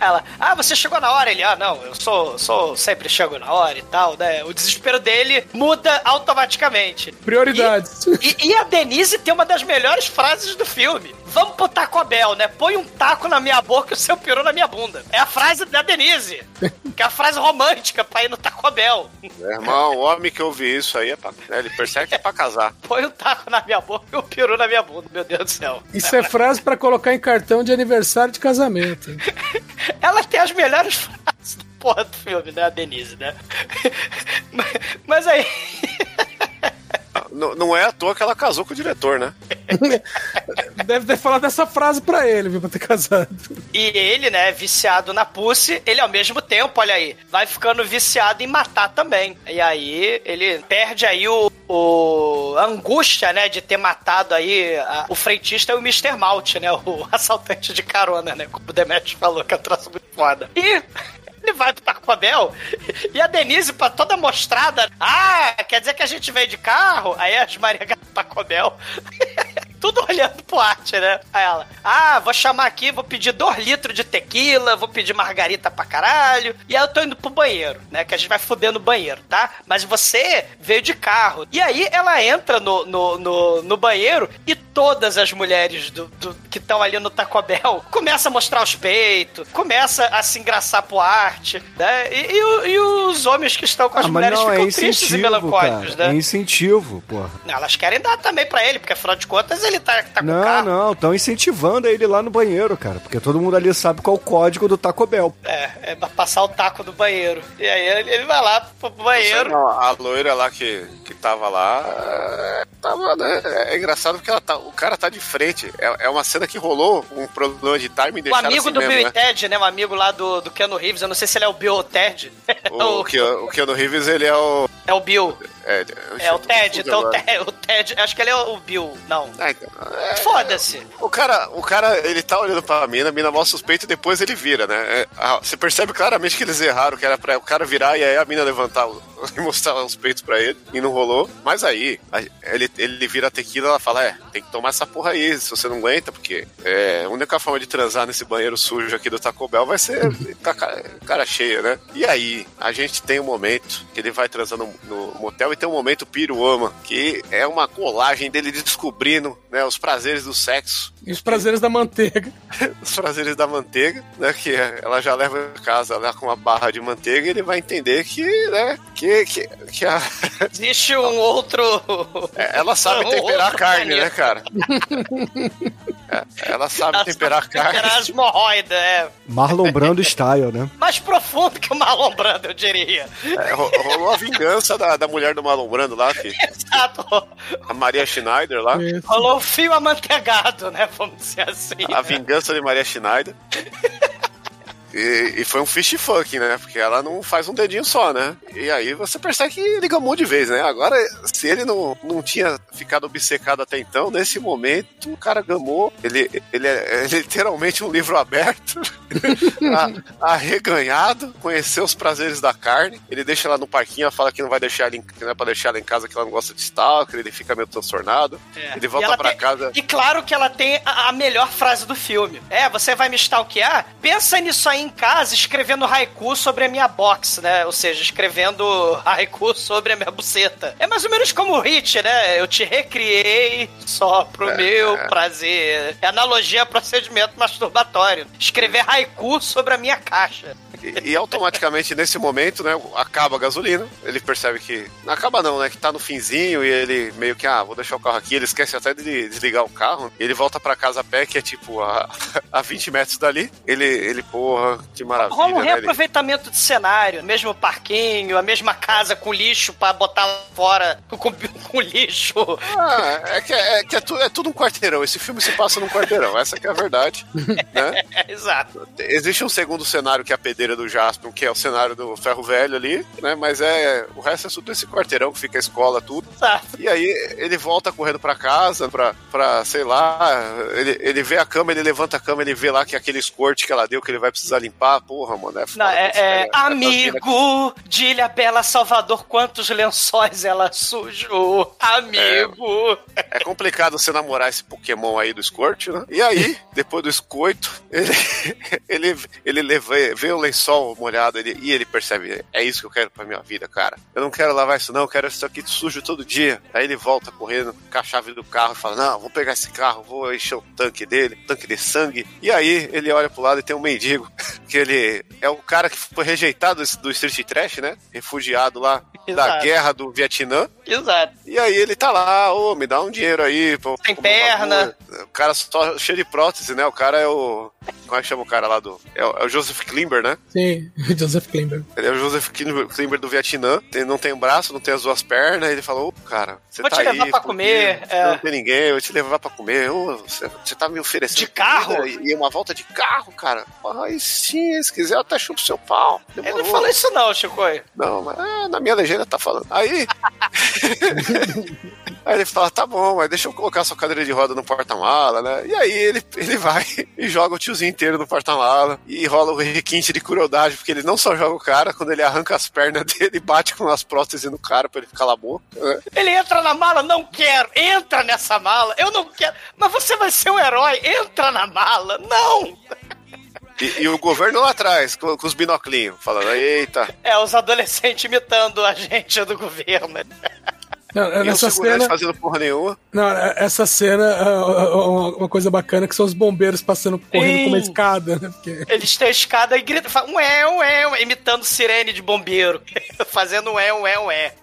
Ela, ah, você chegou na hora. Ele, ah, não, eu sou, sou sempre chego na hora e tal, né? O desespero dele muda automaticamente.
Prioridades.
E, e a Denise tem uma das melhores frases do filme. Vamos pro Taco Bell, né? Põe um taco na minha boca e o seu peru na minha bunda. É a frase da Denise. Que é a frase romântica pra ir no Taco Bell.
Meu irmão, o homem que ouve isso aí é pra, né, ele percebe que é pra casar.
Põe um taco na minha boca e o peru na minha bunda. Meu Deus do céu.
Isso é frase pra colocar em cartão de aniversário de casamento.
Ela tem as melhores frases porra do filme, né? A Denise, né? Mas, mas aí.
Não, não é à toa que ela casou com o diretor, né?
Deve ter falado essa frase pra ele, viu, pra ter casado.
E ele, né, viciado na Pussy, ele ao mesmo tempo, olha aí, vai ficando viciado em matar também. E aí ele perde aí o, o a angústia, né, de ter matado aí a- o frentista e o Mr. Malt, né, o assaltante de carona, né, como o Demetrius falou, que é um troço muito foda. E ele vai pro Taco Bell e a Denise, pra toda mostrada, ah, quer dizer que a gente veio de carro? Aí as Maria Taco Bell, tudo olhando pro arte, né? Aí ela, ah, vou chamar aqui, vou pedir dois litros de tequila, vou pedir margarita pra caralho, e aí eu tô indo pro banheiro, né? Que a gente vai foder no banheiro, tá? Mas você veio de carro. E aí ela entra no, no, no, no banheiro e todas as mulheres do, do- que estão ali no Taco Bell começam a mostrar os peitos, começa a se engraçar pro arte, né? E, e e os homens que estão com as
Ah,
mulheres
não, é
ficam tristes e melancólicos,
cara.
né?
É incentivo, porra.
Elas querem dar também pra ele, porque afinal de contas ele tá, tá com
Não,
carro.
não, estão incentivando ele lá no banheiro, cara. Porque todo mundo ali sabe qual é o código do Taco Bell.
É, é pra passar o taco do banheiro. E aí ele, ele vai lá pro banheiro.
Não, a loira lá que, que tava lá. é, Tava, né? É engraçado porque ela tá, o cara tá de frente. É, é uma cena que rolou um problema de timing e
O amigo
assim
do
mesmo,
Bill
né?
e Ted, né? O amigo lá do, do Keanu Reeves. Eu não sei se ele é o Bill ou o Ted.
O, o, Keanu- o Keanu Reeves, ele é o.
É o Bill.
É,
É o Ted. Então o. Ted, o Ted. Acho que ele é o Bill. Não.
Então, é,
Foda-se.
O cara, o cara, ele tá olhando pra mina, a mina mostra os peitos e depois ele vira, né? É, ah, você percebe claramente que eles erraram, que era pra o cara virar e aí a mina levantar o- e mostrar os peitos pra ele, e não rolou. Mas aí, a- ele, ele vira a tequila ela fala: É, tem que tomar essa porra aí, se você não aguenta, porque é, a única forma de transar nesse banheiro sujo aqui do Taco Bell vai ser a cara, cara cheia, né? E aí, a gente tem um momento que ele vai transar no, no motel e ter um momento piruama, que é uma colagem dele descobrindo né, os prazeres do sexo.
E os prazeres da manteiga.
os prazeres da manteiga, né? Que ela já leva em casa lá com uma barra de manteiga e ele vai entender que, né? Que, que, que a...
Existe um outro.
É, ela sabe
Um
temperar
outro
carne,
planeta.
né, cara? É, ela sabe
Ela
temperar
sabe
carne.
temperar as hemorroidas, é.
Marlon Brando style, né?
Mais profundo que o Marlon Brando, eu diria.
É, ro- rolou a vingança da, da mulher do Marlon Brando lá, que,
Exato.
a Maria Schneider lá.
Rolou o fio amanteigado, né? Vamos dizer assim.
A vingança de Maria Schneider. E, e foi um fish fuck, né? Porque ela não faz um dedinho só, né? E aí você percebe que ele gamou de vez, né? Agora, se ele não, não tinha ficado obcecado até então, nesse momento o cara gamou. Ele, ele é, é literalmente um livro aberto, arreganhado, conhecer os prazeres da carne. Ele deixa ela no parquinho, ela fala que não vai deixar ela em, que não é pra deixar ela em casa, que ela não gosta de stalker, ele fica meio transtornado.
É.
Ele volta
tem-
casa.
E claro que ela tem a, a melhor frase do filme. É, você vai me stalkear? Pensa nisso aí em casa, escrevendo haiku sobre a minha box, né? Ou seja, escrevendo haiku sobre a minha buceta. É mais ou menos como o Hit, né? Eu te recriei só pro meu prazer. É analogia a procedimento masturbatório. Escrever haiku sobre a minha caixa.
E, e automaticamente nesse momento, né, acaba a gasolina. Ele percebe que. Não acaba não, né? Que tá no finzinho e ele meio que, ah, vou deixar o carro aqui. Ele esquece até de desligar o carro. Ele volta pra casa a pé, que é tipo a, a 20 metros dali. Ele, ele porra, que maravilha.
Rola um
né? Ele-
reaproveitamento de cenário, mesmo parquinho, a mesma casa com lixo pra botar lá fora com, com lixo.
Ah, é que, é, que é, tu- é tudo um quarteirão. Esse filme se passa num quarteirão, essa que é a verdade. né?
É, exato.
Existe um segundo cenário que é a pedreira do Jaspion, que é o cenário do ferro velho ali, né? Mas é. O resto é tudo esse quarteirão que fica a escola, tudo. E aí ele volta correndo pra casa, pra, pra sei lá, ele, ele vê a cama, ele levanta a cama, ele vê lá que aquele escorte que ela deu, que ele vai precisar limpar, porra, mano, é foda.
Não, é, é,
minas
amigo de Ilha Bela Salvador, quantos lençóis ela sujou? Amigo!
É complicado você namorar esse Pokémon aí do Squirt, né? E aí, depois do escoito, ele, ele, ele leva, vê o lençol molhado ele, e ele percebe, é isso que eu quero pra minha vida, cara. Eu não quero lavar isso não, eu quero isso aqui sujo todo dia. Aí ele volta correndo com a chave do carro e fala, não, vou pegar esse carro, vou encher o tanque dele, tanque de sangue. E aí ele olha pro lado e tem um mendigo, que ele é o cara que foi rejeitado do Street Trash, né? Refugiado lá da
Exato.
guerra do Vietnã.
Exato.
E aí ele tá lá, ô, me dá um dinheiro aí. Pô,
Sem perna.
O cara só cheio de prótese, né? O cara é o. Como é que chama o cara lá do. É o, é o Joseph Klimber, né?
Sim, Joseph Klimber.
Ele é o Joseph Klimber, do Vietnã. Tem- não tem um braço, não tem as duas pernas. Ele falou, ô, cara, você
Vou
tá
te levar
aí.
pra comer, é.
Não tem ninguém, eu vou te levar pra comer. Você, você tá me oferecendo.
De carro?
E uma volta de carro, cara. Aí sim, se quiser, eu até chupo seu pau.
Ele não
Demorou.
falou isso não, Chico.
Não, mas ah, na minha legenda tá falando. Aí. aí ele fala: tá bom, mas deixa eu colocar sua cadeira de roda no porta-mala, né? E aí ele, ele vai e joga o tiozinho inteiro no porta-mala. E rola o requinte de crueldade, porque ele não só joga o cara, quando ele arranca as pernas dele e bate com as próteses no cara pra ele ficar lá boca. Né?
Ele entra na mala, não quero. Entra nessa mala, eu não quero. Mas você vai ser um herói, entra na mala. Não!
E, e o governo lá atrás, com, com os binoclinhos, falando: eita.
É, os adolescentes imitando a gente do governo.
Não,
E segurança
cena,
fazendo porra nenhuma.
não, essa cena, é uma uma coisa bacana que são os bombeiros passando correndo com uma escada, né? Porque
Eles têm a escada e gritam, falam, ué, ué, ué, imitando sirene de bombeiro. Fazendo ué, ué, ué.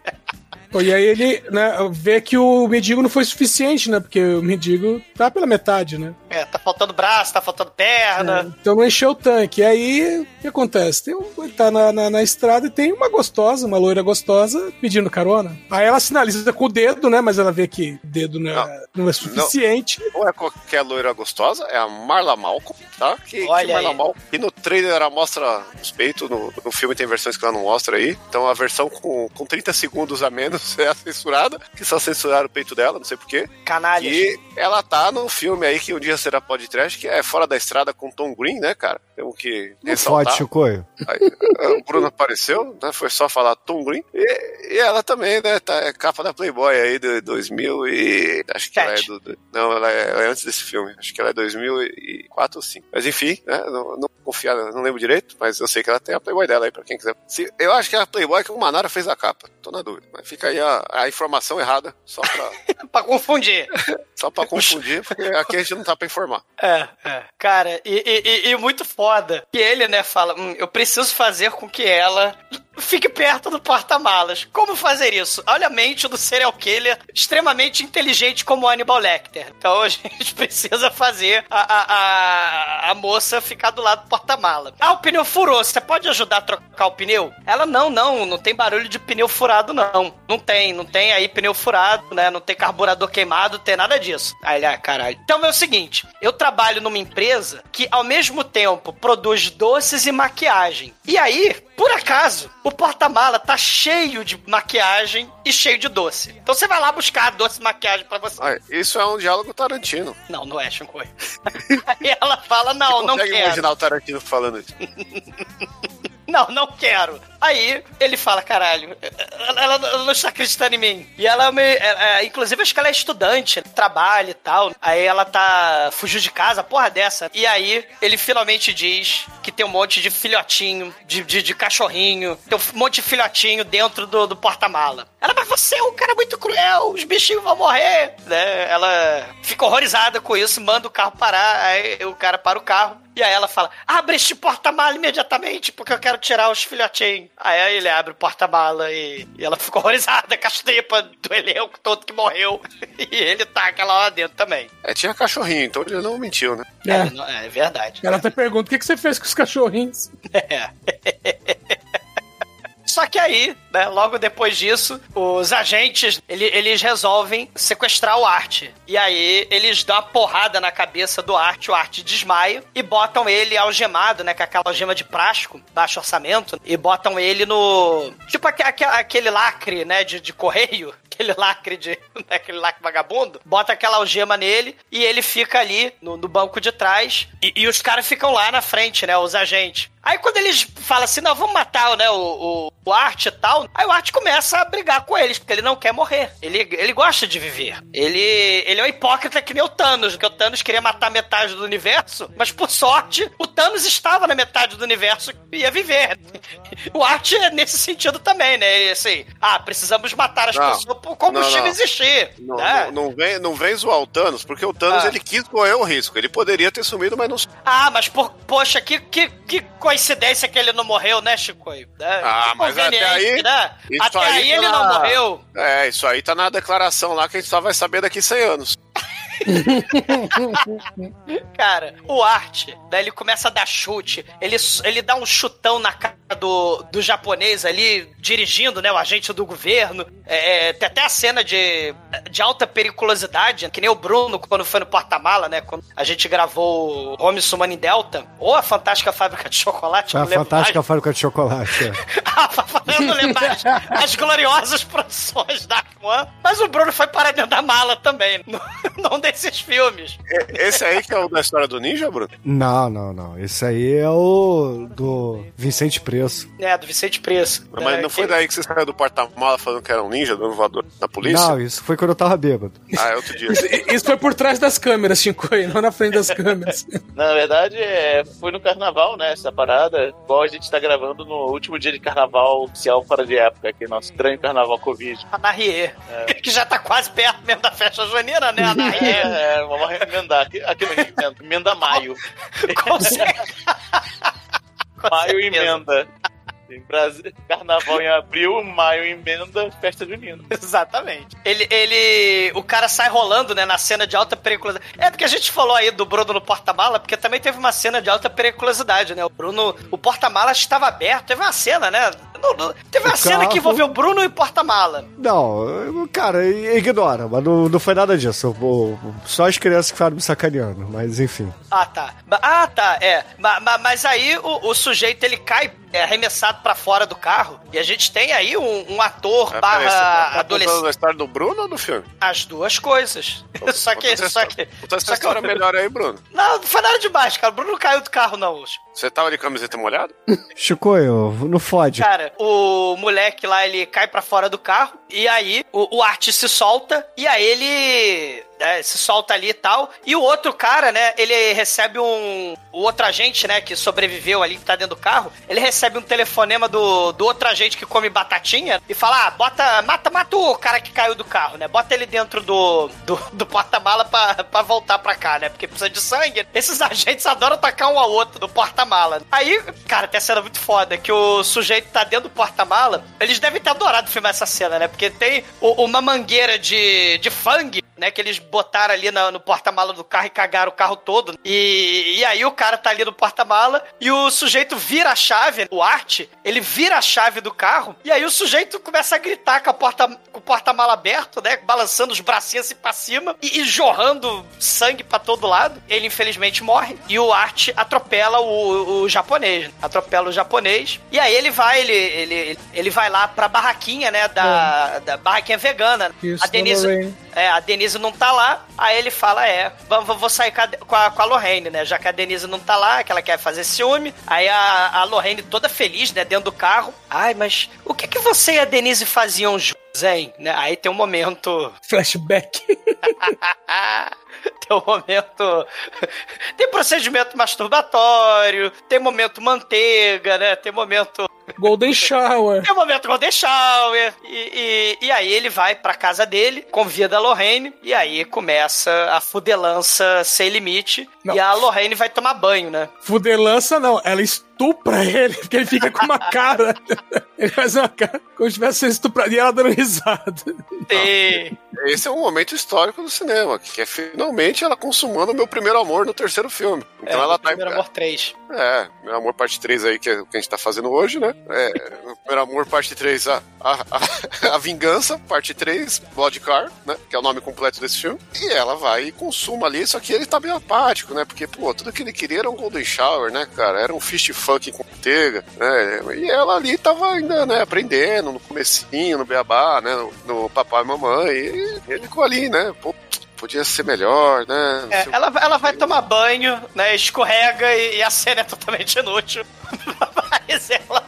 E aí ele né, vê que o mendigo não foi suficiente, né? Porque o mendigo tá pela metade, né?
É, tá faltando braço, tá faltando perna.
Então não encheu o tanque. E aí, o que acontece? Tem um, ele tá na, na, na estrada e tem uma gostosa, uma loira gostosa, pedindo carona. Aí ela sinaliza com o dedo, né? Mas ela vê que o dedo não é, não é suficiente.
Não é qualquer loira gostosa, é a Marla Malcolm, tá? Que,
Olha
que Marla
aí.
Malcolm. E no trailer ela mostra os peitos, no, no filme tem versões que ela não mostra aí. Então a versão com, com 30 segundos a menos é a censurada, que só censuraram o peito dela, não sei porquê.
Canalha.
E ela tá num filme aí que um dia será podcast, que é Fora da Estrada com Tom Green, né, cara? Temos que
Não
ressaltar.
fode, Chicoio.
Aí, o Bruno apareceu, né? Foi só falar Tom Green. E, e ela também, né? Tá, é capa da Playboy aí de 2000 e... Acho que ela é
Sete.
do... não, ela é, ela é antes desse filme. Acho que ela é 2004. quatro ou cinco. Mas enfim, né? Não, não confiar, não lembro direito, mas eu sei que ela tem a Playboy dela aí pra quem quiser. Se, eu acho que é a Playboy que o Manara fez a capa. Tô na dúvida. Mas fica aí a, a informação errada, só pra,
pra confundir.
só pra confundir, porque aqui a gente não tá pra informar.
É, é. Cara, e, e- e- e muito foda que ele, né, fala: "Hum, eu preciso fazer com que ela fique perto do porta-malas. Como fazer isso? Olha a mente do serial killer extremamente inteligente como o Hannibal Lecter. Então a gente precisa fazer a, a, a, a moça ficar do lado do porta-mala. Ah, o pneu furou. Você pode ajudar a trocar o pneu? Ela, não, não, não tem barulho de pneu furado, não. Não tem, não tem aí pneu furado, né? Não tem carburador queimado, não tem nada disso. Aí ele, ah, caralho. Então é o seguinte: eu trabalho numa empresa que ao mesmo tempo produz doces e maquiagem. E aí, por acaso, o porta-mala tá cheio de maquiagem e cheio de doce. Então você vai lá buscar doce e maquiagem pra você.
Ah, isso é um diálogo Tarantino.
Não, não é, Shinkoi. Aí ela fala: não, não
Consegue
quero.
imaginar o Tarantino falando isso.
Não, não quero. Aí ele fala, caralho, ela, ela não está acreditando em mim. E ela me. é, é, inclusive, acho que ela é estudante, trabalha e tal. Aí ela tá. fugiu de casa, porra dessa. E aí ele finalmente diz que tem um monte de filhotinho, de, de, de cachorrinho, tem um monte de filhotinho dentro do, do porta-mala. Ela, mas você é um cara muito cruel, os bichinhos vão morrer. Né? Ela fica horrorizada com isso, manda o carro parar, aí o cara para o carro. E aí ela fala: abre este porta-mala imediatamente, porque eu quero tirar os filhotinhos. Aí ele abre o porta-mala e, e ela fica horrorizada com as tripas do elenco todo que morreu. E ele taca ela lá dentro também.
É, tinha cachorrinho, então ele não mentiu, né?
É, não- é verdade.
Ela até pergunta: o que, que você fez com os cachorrinhos?
É. Só que aí, né, logo depois disso, os agentes, ele- eles resolvem sequestrar o Art. E aí, eles dão uma porrada na cabeça do Art, o Art desmaia, e botam ele algemado, né, com aquela algema de plástico, baixo orçamento, e botam ele no... Tipo aque- aque- aquele lacre, né, de, de correio, aquele lacre de... né, aquele lacre vagabundo, bota aquela algema nele, e ele fica ali, no, no banco de trás, e, e os caras ficam lá na frente, né, os agentes. Aí quando eles falam assim, não, vamos matar né, o, o, o Art e tal, aí o Art começa a brigar com eles, porque ele não quer morrer. Ele, ele gosta de viver. Ele, ele é um hipócrita que nem o Thanos, porque o Thanos queria matar metade do universo, mas por sorte, o Thanos estava na metade do universo e ia viver. O Art é nesse sentido também, né? E Assim, ah, precisamos matar as
Não.
pessoas pro combustível
Não, não.
existir.
Não,
né?
não, vem, não vem zoar o Thanos, porque o Thanos
Ah.
ele quis correr o risco. Ele poderia ter sumido, mas não.
Ah, mas por, poxa, que, que, que coincidência que ele não morreu, né, Chico? Né?
Ah, mas até aí-
Né?
isso
Até
aí
aí,
tá
ele
na-
não morreu.
É, isso aí tá na declaração lá que a gente só vai saber daqui 100 anos.
Cara, o Art, daí ele começa a dar chute, ele, ele dá um chutão na cara do, do japonês ali, dirigindo, né, o agente do governo. É, é, tem até a cena de, de alta periculosidade, que nem o Bruno quando foi no porta-mala, né, quando a gente gravou Home Summon em Delta, ou a Fantástica Fábrica de Chocolate,
a
não
fantástica
mais.
fábrica de chocolate. é.
Eu não lembro mais as gloriosas produções da Aquan, mas o Bruno foi parar dentro da mala também, num- num desses filmes.
Esse aí que é o da história do ninja, Bruno?
Não, não, não. Esse aí é o do Vicente Preço.
É, do Vicente Preço.
Mas
É,
não foi daí que você saiu do porta-mala falando que era um ninja do voador da polícia?
Não, isso foi quando eu tava bêbado.
Ah, é outro dia.
Isso foi por trás das câmeras, Shinkoi, não na frente das câmeras.
Na verdade, é, foi no carnaval, né? Essa parada. Igual a gente tá gravando no último dia de carnaval oficial fora de época, é nosso estranho carnaval Covid.
A Narrie, que já tá quase perto mesmo da festa junina, né? A Narrie.
É, é, vamos emendar. Aqui, aqui no Rio, emenda- emenda maio.
Consegue.
Maio emenda. Em Brasil, carnaval em abril, maio emenda, festa junina.
Exatamente. Ele, ele. O cara sai rolando, né, na cena de alta periculosidade. É porque a gente falou aí do Bruno no porta-mala, porque também teve uma cena de alta periculosidade, né? O Bruno. O porta-mala estava aberto. Teve uma cena, né? Não, não- teve uma cena
carro-
que envolveu Bruno e porta-mala.
Não, cara, ignora, mas não, não foi nada disso. Só as crianças que ficaram me sacaneando, mas enfim.
Ah, tá. Ah, tá, é. Ma- ma- Mas aí o, o sujeito ele cai é, arremessado pra fora do carro e a gente tem aí um, um ator
É, você tá-
barra
tá
adolescente.
a história do Bruno ou do filme?
As duas coisas. Só que,
essa
só que.
história- Conta essa
só que
história melhor aí, Bruno.
Não, não foi nada demais, cara. O Bruno não caiu do carro, não. hoje.
Você tava de camiseta molhada?
Chicoio, não fode.
Cara, o moleque lá, ele cai pra fora do carro, e aí o, o Art se solta, e aí ele né, se solta ali e tal. E o outro cara, né, ele recebe um. O outro agente, né, que sobreviveu ali, que tá dentro do carro, ele recebe um telefonema do, do outro agente que come batatinha e fala: ah, bota. Mata, mata o cara que caiu do carro, né? Bota ele dentro do, do, do porta-mala pra, pra voltar pra cá, né? Porque precisa de sangue. Esses agentes adoram atacar um ao outro do porta-mala. Aí, cara, tem a cena muito foda que o sujeito tá dentro do porta-mala. Eles devem ter adorado filmar essa cena, né? Porque tem o- uma mangueira de, de fang, né? Que eles botaram ali na- no porta-mala do carro e cagaram o carro todo. E, e aí o cara tá ali no porta-mala e o sujeito vira a chave, o Art, ele vira a chave do carro e aí o sujeito começa a gritar com, a porta, com o porta-mala aberto, né? Balançando os bracinhos assim pra cima e, e jorrando sangue pra todo lado. Ele infelizmente morre e o Art atropela o, o japonês. Atropela o japonês e aí ele vai, ele, ele, ele vai lá pra barraquinha, né? Da, da barraquinha vegana.
Isso,
a Denise. É, a Denise não tá lá, aí ele fala, é, vou, sair com a, com, a, com a Lorraine, né? Já que a Denise não tá lá, que ela quer fazer ciúme. Aí a, a Lorraine toda feliz, né, dentro do carro. Ai, mas o que que você e a Denise faziam juntos, hein? Né? Aí tem um momento...
Flashback.
tem um momento... tem procedimento masturbatório, tem momento manteiga, né? Tem momento...
Golden Shower.
É o momento Golden Shower. E, e, e aí ele vai pra casa dele, convida a Lorraine, e aí começa a fudelança sem limite.
Não.
E a Lorraine vai tomar banho, né?
Fudelança não, ela estupra ele, porque ele fica com uma cara. Ele faz uma cara como se tivesse sido estuprado e ela dando risada.
E...
Esse é um momento histórico do cinema, que é finalmente ela consumando o meu primeiro amor no terceiro filme. Então
é,
ela tá.
Primeiro Amor 3.
É, meu amor parte 3 aí, que é o que a gente tá fazendo hoje, né? É, primeiro amor parte 3, a, a, a, a Vingança, parte 3, Blood Car, né? Que é o nome completo desse filme. E ela vai e consuma ali, só que ele tá meio apático, né? Porque, pô, tudo que ele queria era um Golden Shower, né, cara? Era um fist fuck com manteiga, né? E ela ali tava ainda, né, aprendendo no comecinho, no beabá, né? No, no papai e mamãe. E ele ficou ali, né? Pô, podia ser melhor, né?
É, ela, ela vai tomar banho, né? Escorrega e, e a cena é totalmente inútil. Mas ela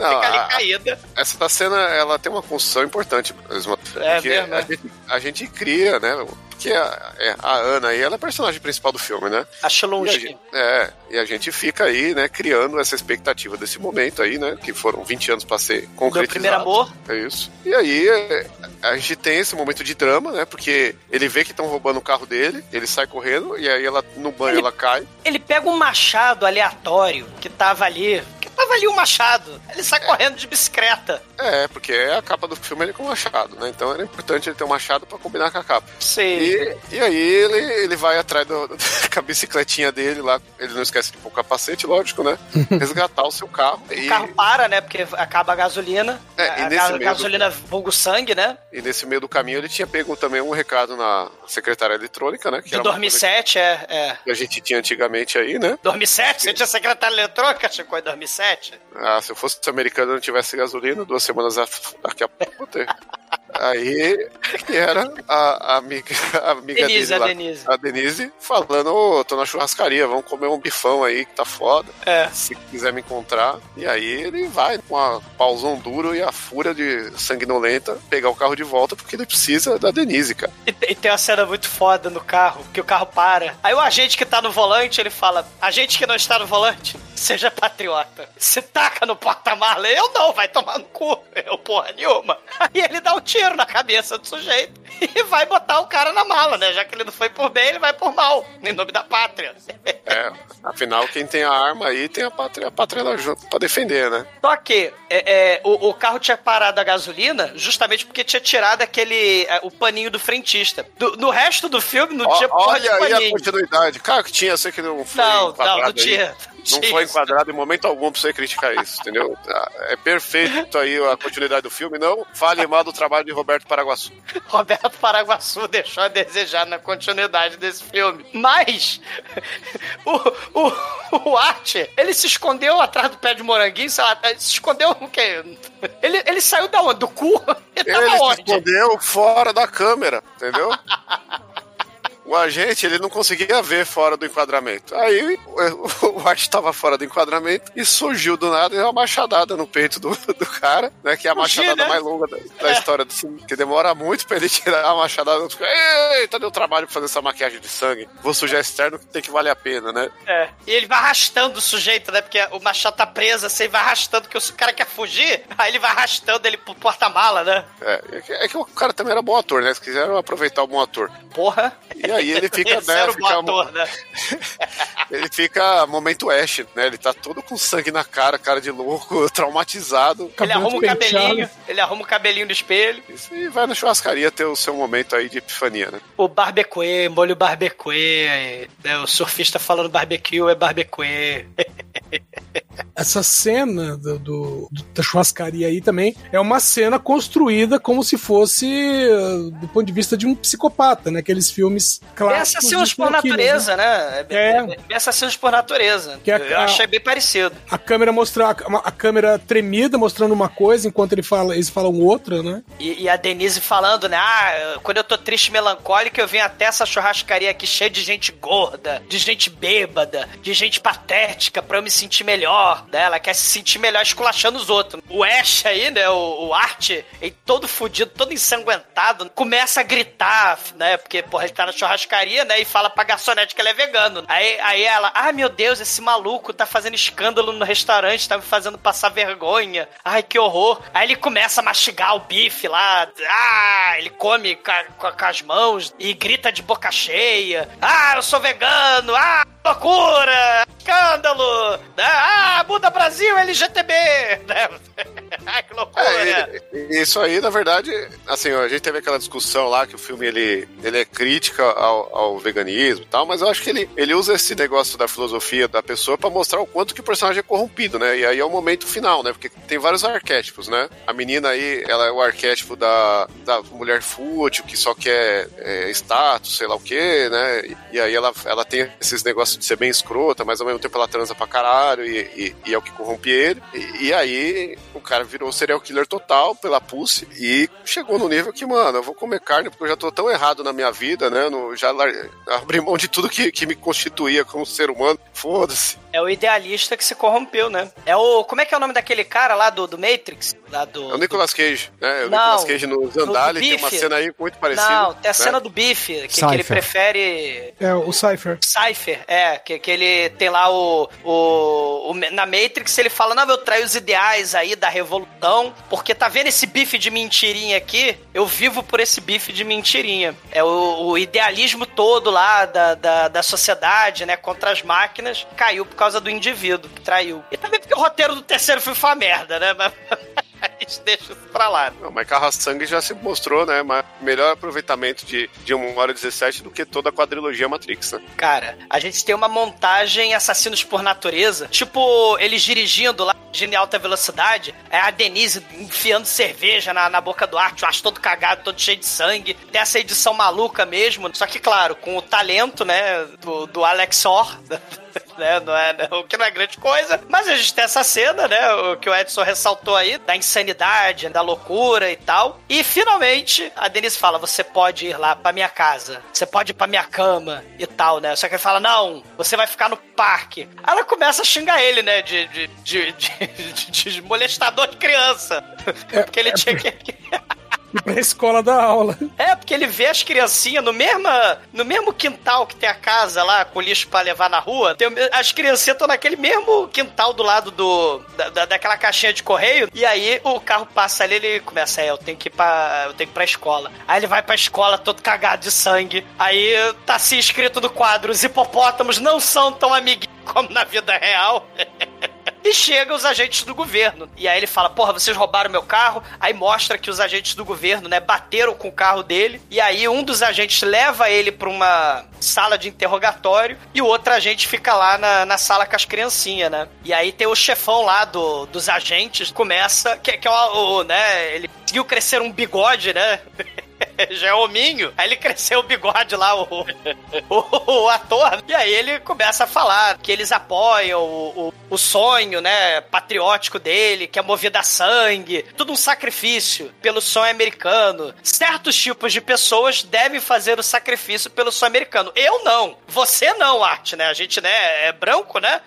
Não,
fica ali
a-
caída.
Essa da cena, ela tem uma construção importante mesmo.
É
porque
mesmo,
a,
é.
gente, a gente cria, né? Porque a, é, a Ana aí, ela é a personagem principal do filme, né?
A
E gente, é, e a gente fica aí, né, criando essa expectativa desse momento aí, né? Que foram 20 anos pra ser
Do
concretizado.
primeiro amor.
É isso. E aí, é, a gente tem esse momento de drama, né? Porque ele vê que estão roubando o carro dele, ele sai correndo, e aí ela, no banho,
Ele-
ela cai.
Ele pega um machado aleatório que tava ali. Ali um machado. Ele sai correndo de bicicleta.
É, porque é a capa do filme ele com machado, né? Então era importante ele ter um machado pra combinar com a capa.
Sei.
E, e aí ele, ele vai atrás do, do- com a bicicletinha dele lá, ele não esquece de pôr o capacete, lógico, né? Resgatar o seu carro.
O
E,
carro para, né? Porque acaba a gasolina.
É, e
a,
nesse
a
meio do-
gasolina vulgo sangue, né?
e nesse meio do caminho ele tinha pego também um recado na secretária eletrônica, né? Que
De
era uma coisa
2007, é, é.
que a gente tinha antigamente aí, né?
2007? Você tinha secretária eletrônica, Chico, em 2007?
Ah, se eu fosse americano e não tivesse gasolina, duas semanas daqui a pouco eu vou ter. Aí, que era a, a amiga, a amiga
Denise,
dele
a
lá,
Denise.
a Denise, falando, ô, tô na churrascaria, vamos comer um bifão aí que tá foda.
É.
Se quiser me encontrar. E aí ele vai com a pausão duro e a fúria de sanguinolenta pegar o carro de volta porque ele precisa da Denise, cara.
E, e tem uma cena muito foda no carro, que o carro para. Aí o agente que tá no volante, ele fala: Agente que não está no volante, seja patriota. Se taca no porta-mala. Eu não, vai tomar no cu. Eu, porra nenhuma. Aí ele dá um tiro na cabeça do sujeito e vai botar o cara na mala, né? Já que ele não foi por bem, ele vai por mal. Em nome da pátria.
É, afinal, quem tem a arma aí tem a pátria, a pátria lá junto pra defender, né?
Só que é, é, o, o carro tinha parado a gasolina justamente porque tinha tirado aquele. é, o paninho do frentista. Do- no resto do filme não
Ó,
tinha
olha aí a continuidade. Cara, que tinha, sei que não foi
Não, não, não tinha.
Não foi enquadrado em momento algum pra você criticar isso, entendeu? Tá, É perfeito aí a continuidade do filme. Não fale mal do trabalho de Roberto Paraguaçu.
Roberto Paraguaçu deixou a desejar na continuidade desse filme. Mas o, o, o Art, ele se escondeu atrás do pé de moranguinho, sei lá, se escondeu o quê? Ele, ele saiu da onde? Do cu? Ele
Ele se
onde?
escondeu fora da câmera, entendeu? O agente ele não conseguia ver fora do enquadramento. Aí o, Art estava fora do enquadramento e surgiu do nada uma machadada no peito do, do cara, né? Que é a machadada
né?
mais longa da, da história do filme. Que demora muito pra ele tirar a machadada. Eita, deu trabalho pra fazer essa maquiagem de sangue. Vou sujar externo que tem que valer a pena, né?
É. E ele vai arrastando o sujeito, né? Porque o machado tá preso, assim, vai arrastando, que o cara quer fugir, aí ele vai arrastando ele pro porta-mala, né?
É, é que- é que o cara também era bom ator, né? Eles quiseram aproveitar o bom ator.
Porra.
E aí ele fica, né? Fica,
ator, né?
ele fica momento Ash, né? Ele tá todo com sangue na cara, cara de louco, traumatizado.
Ele arruma o cabelinho, ele arruma o cabelinho do espelho.
E vai na churrascaria ter o seu momento aí de epifania, né?
O barbecue, molho barbecue, né? o surfista falando barbecue é barbecue.
Essa cena do, do- da churrascaria aí também é uma cena construída como se fosse uh, do ponto de vista de um psicopata, né? Aqueles filmes clássicos.
assassinos por
killers,
natureza, né?
É.
Bem assassinos por natureza.
Que é
Eu
a-
achei bem parecido.
A câmera mostra a, a câmera tremida mostrando uma coisa enquanto ele fala, eles falam outra, né?
E, e a Denise falando, né? Ah, quando eu tô triste e melancólica, eu venho até essa churrascaria aqui cheia de gente gorda, de gente bêbada, de gente patética pra eu me sentir melhor. Né? Ela quer se sentir melhor esculachando os outros. O Ash aí, né? O, o Art, ele todo fudido, todo ensanguentado, começa a gritar, né? Porque, porra, ele tá na churrascaria, né? E fala pra garçonete que ele é vegano. Aí, aí ela, ah, meu Deus, esse maluco tá fazendo escândalo no restaurante, tá me fazendo passar vergonha. Ai, que horror. Aí ele começa a mastigar o bife lá. Ah, ele come com, com as mãos e grita de boca cheia. Ah, eu sou vegano. Ah, loucura. Escândalo. Ah, muda Brasil, LGTB. Ai, que loucura.
É, isso aí, na verdade, assim, a gente teve aquela discussão lá que o filme ele, ele é crítica ao, ao veganismo e tal, mas eu acho que ele, ele usa esse negócio da filosofia da pessoa pra mostrar o quanto que o personagem é corrompido, né? E aí é o momento final, né? Porque tem vários arquétipos, né? A menina aí, ela é o arquétipo da, da mulher fútil que só quer é, status, sei lá o quê, né? E, e aí ela, ela tem esses negócios de ser bem escrota, mas ao mesmo tempo ela transa pra caralho e, e- e é o que corrompe ele. E, e aí o cara virou serial killer total pela Pulse e chegou no nível que, mano, eu vou comer carne porque eu já tô tão errado na minha vida, né? No, já abri mão de tudo que, que me constituía como ser humano. Foda-se.
É o idealista que se corrompeu, né? É o. Como é que é o nome daquele cara lá do, do Matrix? Lá do.
É o Nicolas Cage, né? O
Não,
Nicolas Cage no Zandali tem uma cena aí muito parecida.
Não, tem a
né?
cena do bife, que, que ele
Cypher.
prefere.
É, o Cypher.
Cypher, é, que, que ele tem lá o, o, o- Na Matrix ele fala: Não, eu traio os ideais aí da revolução, porque tá vendo esse bife de mentirinha aqui? Eu vivo por esse bife de mentirinha. É o, o idealismo todo lá da, da, da sociedade, né, contra as máquinas, caiu por causa do indivíduo que traiu. E também porque o roteiro do terceiro filme foi uma merda, né? Mas. A gente deixa isso pra lá.
Não, mas Carro Sangue já se mostrou, né? Mas melhor aproveitamento de, de 1 hora e 17 do que toda a quadrilogia Matrix, né?
Cara, a gente tem uma montagem Assassinos por Natureza. Tipo, eles dirigindo lá em alta velocidade. É a Denise enfiando cerveja na, na boca do Art, o Art todo cagado, todo cheio de sangue. Tem essa edição maluca mesmo. Só que, claro, com o talento, né, do, do Alex Orr. Né, não é, né, o que não é grande coisa, mas a gente tem essa cena, né? O que o Edson ressaltou aí, da insanidade, da loucura e tal. E finalmente a Denise fala: você pode ir lá pra minha casa, você pode ir pra minha cama e tal, né? Só que ele fala: não, você vai ficar no parque. Aí ela começa a xingar ele, né? De, de, de, de- de- de molestador de criança. Porque ele tinha que.
Pra escola da aula.
É, porque ele vê as criancinhas no mesmo, no mesmo quintal que tem a casa lá, com lixo pra levar na rua. Tem as criancinhas estão naquele mesmo quintal do lado do, da- daquela caixinha de correio. E aí o carro passa ali ele começa, é, eu tenho que ir pra, eu tenho que ir pra escola. Aí ele vai pra escola todo cagado de sangue. Aí tá assim escrito no quadro, os hipopótamos não são tão amiguinhos como na vida real. E chega os agentes do governo. E aí ele fala: Porra, vocês roubaram meu carro. Aí mostra que os agentes do governo, né, bateram com o carro dele. E aí um dos agentes leva ele pra uma sala de interrogatório. E o outro agente fica lá na, na sala com as criancinhas, né? E aí tem o chefão lá do, dos agentes. Começa, que, que é o, o, né? Ele conseguiu crescer um bigode, né? já é hominho. Aí ele cresceu o bigode lá, o, o, o ator. E aí ele começa a falar que eles apoiam o, o, o sonho, né, patriótico dele, que é movido a sangue. Tudo um sacrifício pelo sonho americano. Certos tipos de pessoas devem fazer o sacrifício pelo sonho americano. Eu não. Você não, Arte, né? A gente, né, é branco, né?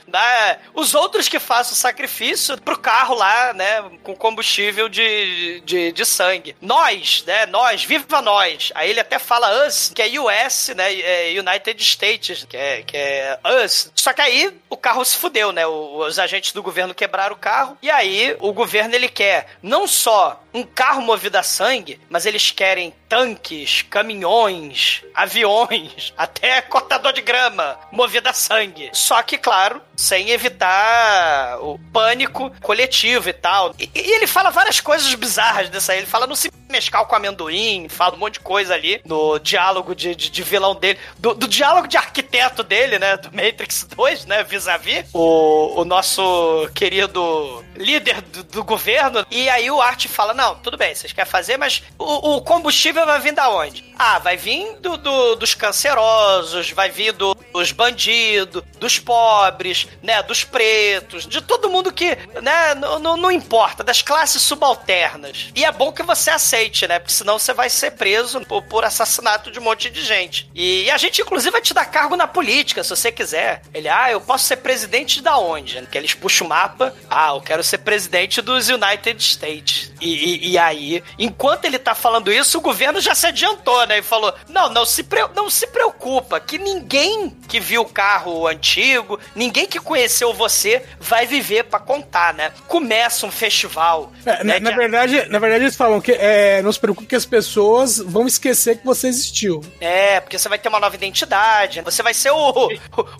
Os outros que fazem o sacrifício pro carro lá, né, com combustível de, de, de sangue. Nós, né, nós, viva nós. Aí ele até fala us, que é US, né, é United States, que é, que é us. Só que aí o carro se fudeu, né? Os agentes do governo quebraram o carro e aí o governo ele quer não só um carro movido a sangue, mas eles querem tanques, caminhões, aviões, até cortador de grama movido a sangue. Só que, claro, sem evitar o pânico coletivo e tal. E, e ele fala várias coisas bizarras dessa aí. Ele fala não se mescal com amendoim, fala um monte de coisa ali no diálogo de, de, de vilão dele, do, do, diálogo de arquiteto dele, né, do Matrix 2, né, vis-a-vis, -vis, o, o nosso querido líder do, do, governo, e aí o Art fala, não, tudo bem, vocês querem fazer, mas o, o combustível vai vir da onde? Ah, vai vir do, do, dos cancerosos, vai vir do, dos bandidos, dos pobres, né, dos pretos, de todo mundo que, né, não importa, das classes subalternas. E é bom que você aceite, né, porque senão você vai ser preso por, por assassinato de um monte de gente. E, e, a gente, inclusive, vai te dar cargo na política, se você quiser. Ele, ah, eu posso ser presidente da onde? Que eles puxam o mapa, ah, eu quero ser presidente dos United States. E, e, e aí, enquanto ele tá falando isso, o governo já se adiantou, né, e falou, não, não se, não se preocupa, que ninguém que viu o carro antigo, ninguém que conheceu você vai viver para contar, né? Começa um festival.
É,
né,
na, na verdade, na verdade, eles falam que é, não se preocupe que as pessoas vão esquecer que você existiu.
É, porque você vai ter uma nova identidade. Você vai ser o, o,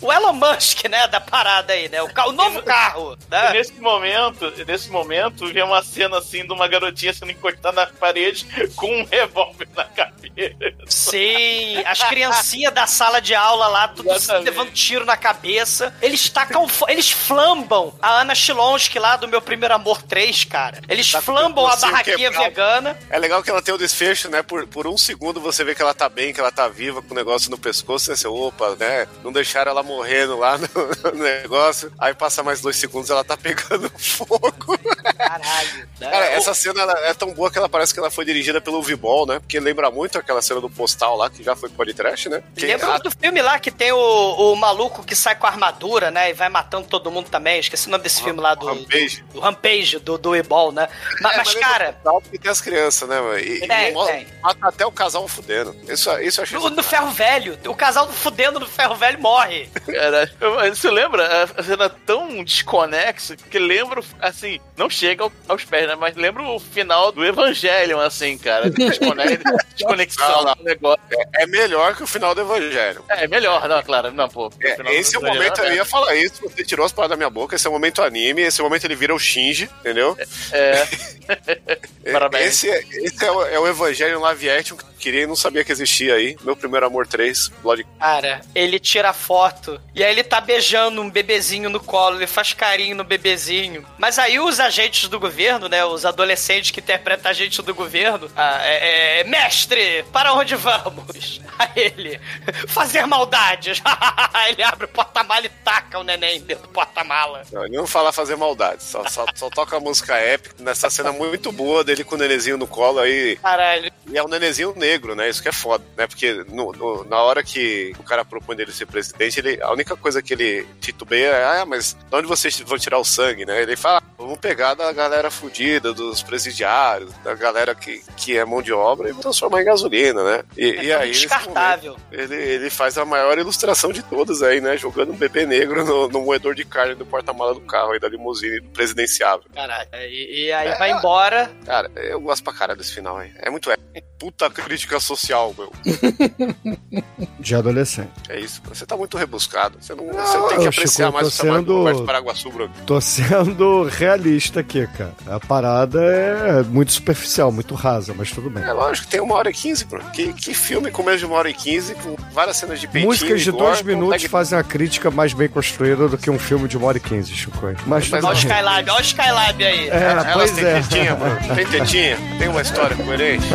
o Elon Musk, né, da parada aí, né? O, o novo carro. Né?
Nesse momento, nesse momento, vê uma cena assim de uma garotinha sendo encostada na parede com um revólver na cabeça.
Sim, as criancinhas da sala de aula lá, tudo Exatamente. levando tiro na cabeça. Eles tacam, eles flambam a Ana Chilonsky lá do Meu Primeiro Amor 3, cara. Eles tá flambam a barraquinha quebrado. vegana.
É legal que ela tem o desfecho, né? Por, por um segundo você vê que ela tá bem, que ela tá viva, com o negócio no pescoço, né? Você, opa, né? Não deixaram ela morrendo lá no, no negócio. Aí passa mais dois segundos ela tá pegando fogo.
Caralho.
Cara, essa cena é tão boa que ela parece que ela foi dirigida pelo V-Ball, né? Porque lembra muito aquela cena do postal lá, que já foi podcast, né? Que
lembra
a...
do filme lá que tem o, o maluco que sai com a armadura, né? E vai matando todo mundo também. Esqueci o nome desse o filme lá do.
Rampage.
Do, do Rampage, do, do E-Ball, né? Mas, é, mas, mas cara.
Porque tem as crianças, né, mano? E, tem, e tem. mata até o casal fudendo. Isso, isso eu achei.
No, no ferro velho. O casal fudendo no ferro velho morre.
Cara, você lembra? A cena tão desconexa que lembra, assim, não chega aos pés, né? Mas lembra o final do Evangelho, assim, cara. Desconexão
lá, negócio. É, é, melhor que o final do Evangelho.
É, é melhor, não, claro. Não, pô.
É, esse é o momento, eu ia falar isso, você tirou as palavras da minha boca, esse é o momento anime, esse é o momento ele vira o Shinji, entendeu?
É.
Parabéns. Esse, esse é, o, é o Evangelho live action que queria e não sabia que existia aí. Meu primeiro amor 3, Blood.
Cara, ele tira foto e aí ele tá beijando um bebezinho no colo, ele faz carinho no bebezinho. Mas aí os agentes do governo, né, os adolescentes que interpretam agentes do governo, ah, é, é, mestre, para onde vamos? Aí ele, fazer maldades. ele abre o porta-mala e taca o neném dentro do porta-mala.
Não, ele não fala fazer maldades, só, só, só toca a música épica nessa cena muito boa dele com o nenenzinho no colo aí.
Caralho.
E é um nenenzinho negro, né? Isso que é foda, né? Porque no, no, na hora que o cara propõe ele ser presidente, ele, a única coisa que ele titubeia é, ah, mas de onde vocês vão tirar o sangue, né? Ele fala, ah, vamos pegar da galera fudida, dos presidiários, da galera que, que é mão de obra e transformar em gasolina, né? E,
é
e aí
descartável.
Ele, ele faz a maior ilustração de todas aí, né? Jogando um bebê negro no, no moedor de carne do porta-mala do carro aí da limusine presidenciável.
Caralho. E, e aí é, vai embora.
Cara, eu gosto pra caralho desse final aí. É muito é. Puta crítica social, meu.
de adolescente.
É isso. Você tá muito rebuscado. Você não,
Não,
você tem que apreciar
Chico,
mais
tô
o trabalho
sendo-
do Roberto Paraguaçu, Bruno.
Tô sendo realista aqui, cara. A parada é muito superficial, muito rasa, mas tudo bem.
É lógico, tem uma hora e quinze, Bruno. Que, que filme com menos de uma hora e quinze, com várias cenas de peitinho
Músicas de
gore,
dois minutos
consegue-
fazem a crítica mais bem construída do que um filme de uma hora e quinze, Chico. Mas tudo
Olha o. Skylab, olha o Skylab aí.
É,
Elas
pois
têm
é.
tetinha, Bruno. Tem tetinha, tem uma história coerente,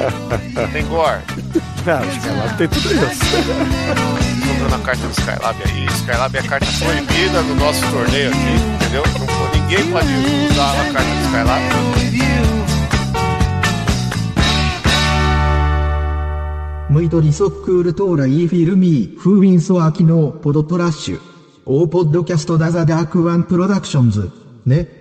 tem gore.
Não, Skylab tem tudo isso.
Comprando a carta do Skylab aí. Skylab é a carta proibida no nosso torneio aqui, entendeu? Não, ninguém pode usar a carta do Skylab.
ムイドリソックールトーライーフィルミー、フーウィンソアキノポドトラッシュ。オーポッドキャストダザダークワンプロダクションズ。ね。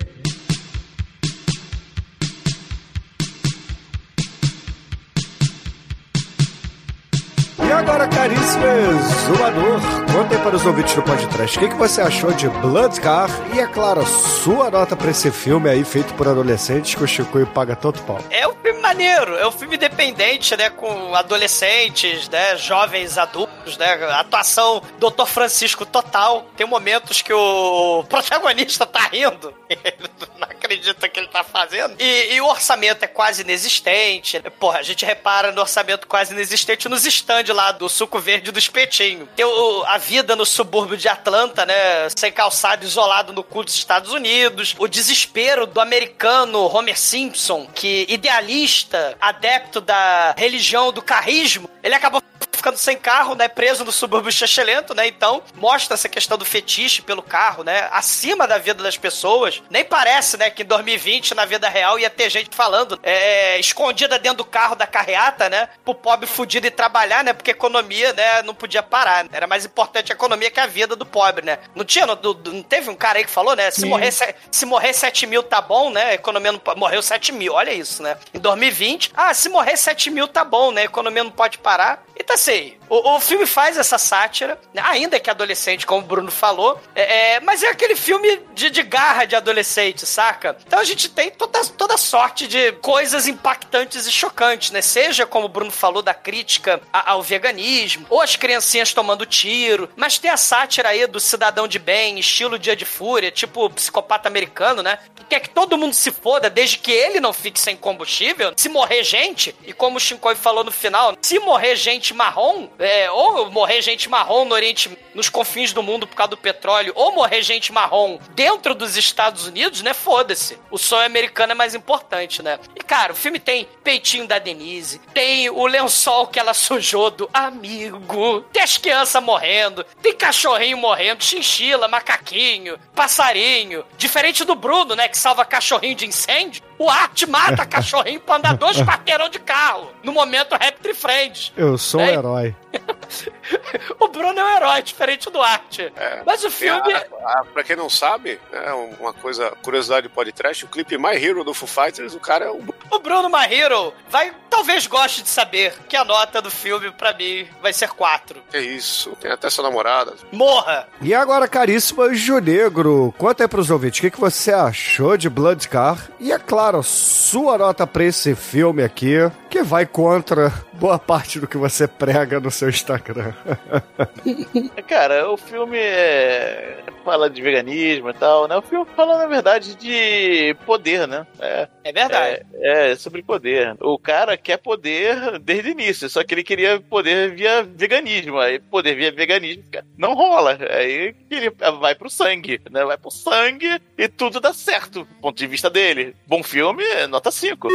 Caríssimo conta aí para os ouvintes do podcast o que, que você achou de Blood Car e, é claro, sua nota para esse filme aí feito por adolescentes que o Chico paga tanto pau.
É um filme maneiro, é um filme independente, né? Com adolescentes, né? Jovens adultos, né? Atuação Dr. Francisco total. Tem momentos que o protagonista tá rindo. Ele não acredita que ele tá fazendo. E, e o orçamento é quase inexistente. Porra, a gente repara no orçamento quase inexistente nos stands lá do suco verde do espetinho. Tem o- a vida no subúrbio de Atlanta, né? Sem calçado, isolado no cu dos Estados Unidos. O desespero do americano Homer Simpson, que idealista, adepto da religião do carrismo, ele acabou ficando sem carro, né? Preso no subúrbio chechelento, né? Então, mostra essa questão do fetiche pelo carro, né? Acima da vida das pessoas. Nem parece, né? Que em 2020, na vida real, ia ter gente falando é, escondida dentro do carro da carreata, né? Pro pobre fudido ir trabalhar, né? Porque a economia, né? Não podia parar. Era mais importante a economia que a vida do pobre, né? Não tinha, não, não- teve um cara aí que falou, né? Se
Sim.
morrer, se, se morrer 7 mil tá bom, né? A economia não pode. Morreu 7 mil, olha isso, né? Em 2020, ah, se morrer 7 mil tá bom, né? A economia não pode parar. E tá assim, o, o filme faz essa sátira, né? ainda que adolescente, como o Bruno falou, é, é, mas é aquele filme de, de garra de adolescente, saca? Então a gente tem toda, toda sorte de coisas impactantes e chocantes, né? Seja, como o Bruno falou, da crítica ao veganismo, ou as criancinhas tomando tiro, mas tem a sátira aí do cidadão de bem, estilo Dia de Fúria, tipo psicopata americano, né? Que quer que todo mundo se foda, desde que ele não fique sem combustível. Se morrer gente, e como o Shinkoi falou no final, se morrer gente marrom, é, ou morrer gente marrom no Oriente, nos confins do mundo por causa do petróleo, ou morrer gente marrom dentro dos Estados Unidos, né? Foda-se. O sonho americano é mais importante, né? E, cara, o filme tem peitinho da Denise, tem o lençol que ela sujou do amigo, tem as crianças morrendo, tem cachorrinho morrendo, chinchila, macaquinho, passarinho. Diferente do Bruno, né? Que salva cachorrinho de incêndio. O Art mata cachorrinho pra andar dois quarteirão de carro. No momento Raptor Friends.
Eu sou um
Ei.
herói.
O Bruno é um herói, diferente do Art. Mas o filme.
a- a- pra quem não sabe, é uma coisa, curiosidade do podcast, o clipe My Hero do Foo Fighters, o cara é o
O Bruno Mahiro vai. Talvez goste de saber que a nota do filme, pra mim, vai ser 4.
Que isso, tem até sua namorada.
Morra!
E agora, caríssimo Junegro, conta aí pros ouvintes o que, que você achou de Blood Car e, é claro, sua nota pra esse filme aqui, que vai contra boa parte do que você prega no seu Instagram.
Cara, o filme é... fala de veganismo e tal, né? O filme fala, na verdade, de poder, né? É,
É verdade.
é, é sobre poder. O cara quer poder desde o início, só que ele queria poder via veganismo. Aí poder via veganismo não rola. Aí ele vai pro sangue, né? Vai pro sangue e tudo dá certo, do ponto de vista dele. Bom filme, nota 5.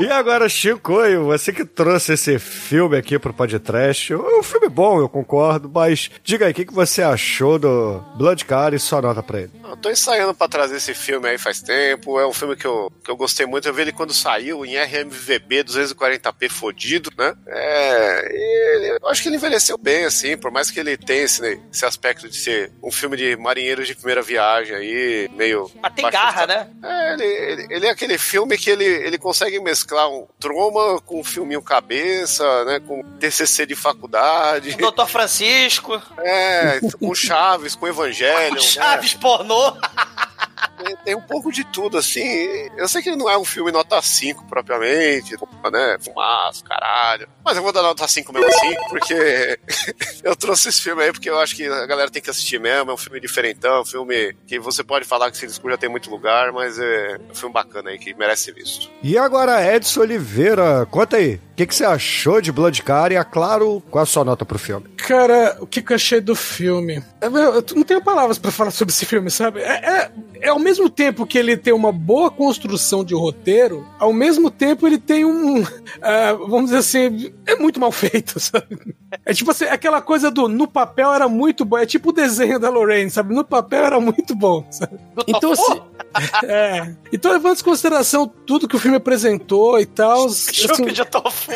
E agora, Chicoio, você que trouxe esse filme aqui pro podcast, é um filme bom, eu concordo, mas diga aí, o que, que você achou do Blood Car e sua nota pra ele?
Eu tô ensaiando pra trazer esse filme aí faz tempo. É um filme que eu, que eu gostei muito. Eu vi ele quando saiu em RMVB 240p fodido, né? É. e ele- eu acho que ele envelheceu bem, assim, por mais que ele tenha esse, esse aspecto de ser um filme de marinheiros de primeira viagem aí, meio.
Mas tem
baixo
garra, né?
É, ele, ele, ele é aquele filme que ele, ele consegue mesclar um troma com um filminho cabeça, né? Com TCC de faculdade.
Dr. Francisco,
É, com Chaves, com Evangelho.
Chaves pornô.
Tem, um pouco de tudo, assim. Eu sei que ele não é um filme nota 5 propriamente, né? Fumaça, caralho. Mas eu vou dar nota 5 mesmo assim, porque eu trouxe esse filme aí porque eu acho que a galera tem que assistir mesmo. É um filme diferentão, um filme que você pode falar que Cisco já tem muito lugar, mas é um filme bacana aí que merece ser visto.
E agora, Edson Oliveira, conta aí. O que, que você achou de Blood Car e, é claro, qual a sua nota pro filme?
Cara, o que, que eu achei do filme? Eu, eu não tenho palavras pra falar sobre esse filme, sabe? É, é, é ao mesmo tempo que ele tem uma boa construção de roteiro, ao mesmo tempo ele tem um. uh, vamos dizer assim, é muito mal feito, sabe? É tipo assim, aquela coisa do no papel era muito bom. É tipo o desenho da Lorraine, sabe? No papel era muito bom, sabe?
Então, assim.
é. Então, levando em consideração tudo que o filme apresentou e tal. Assim,
de tofu.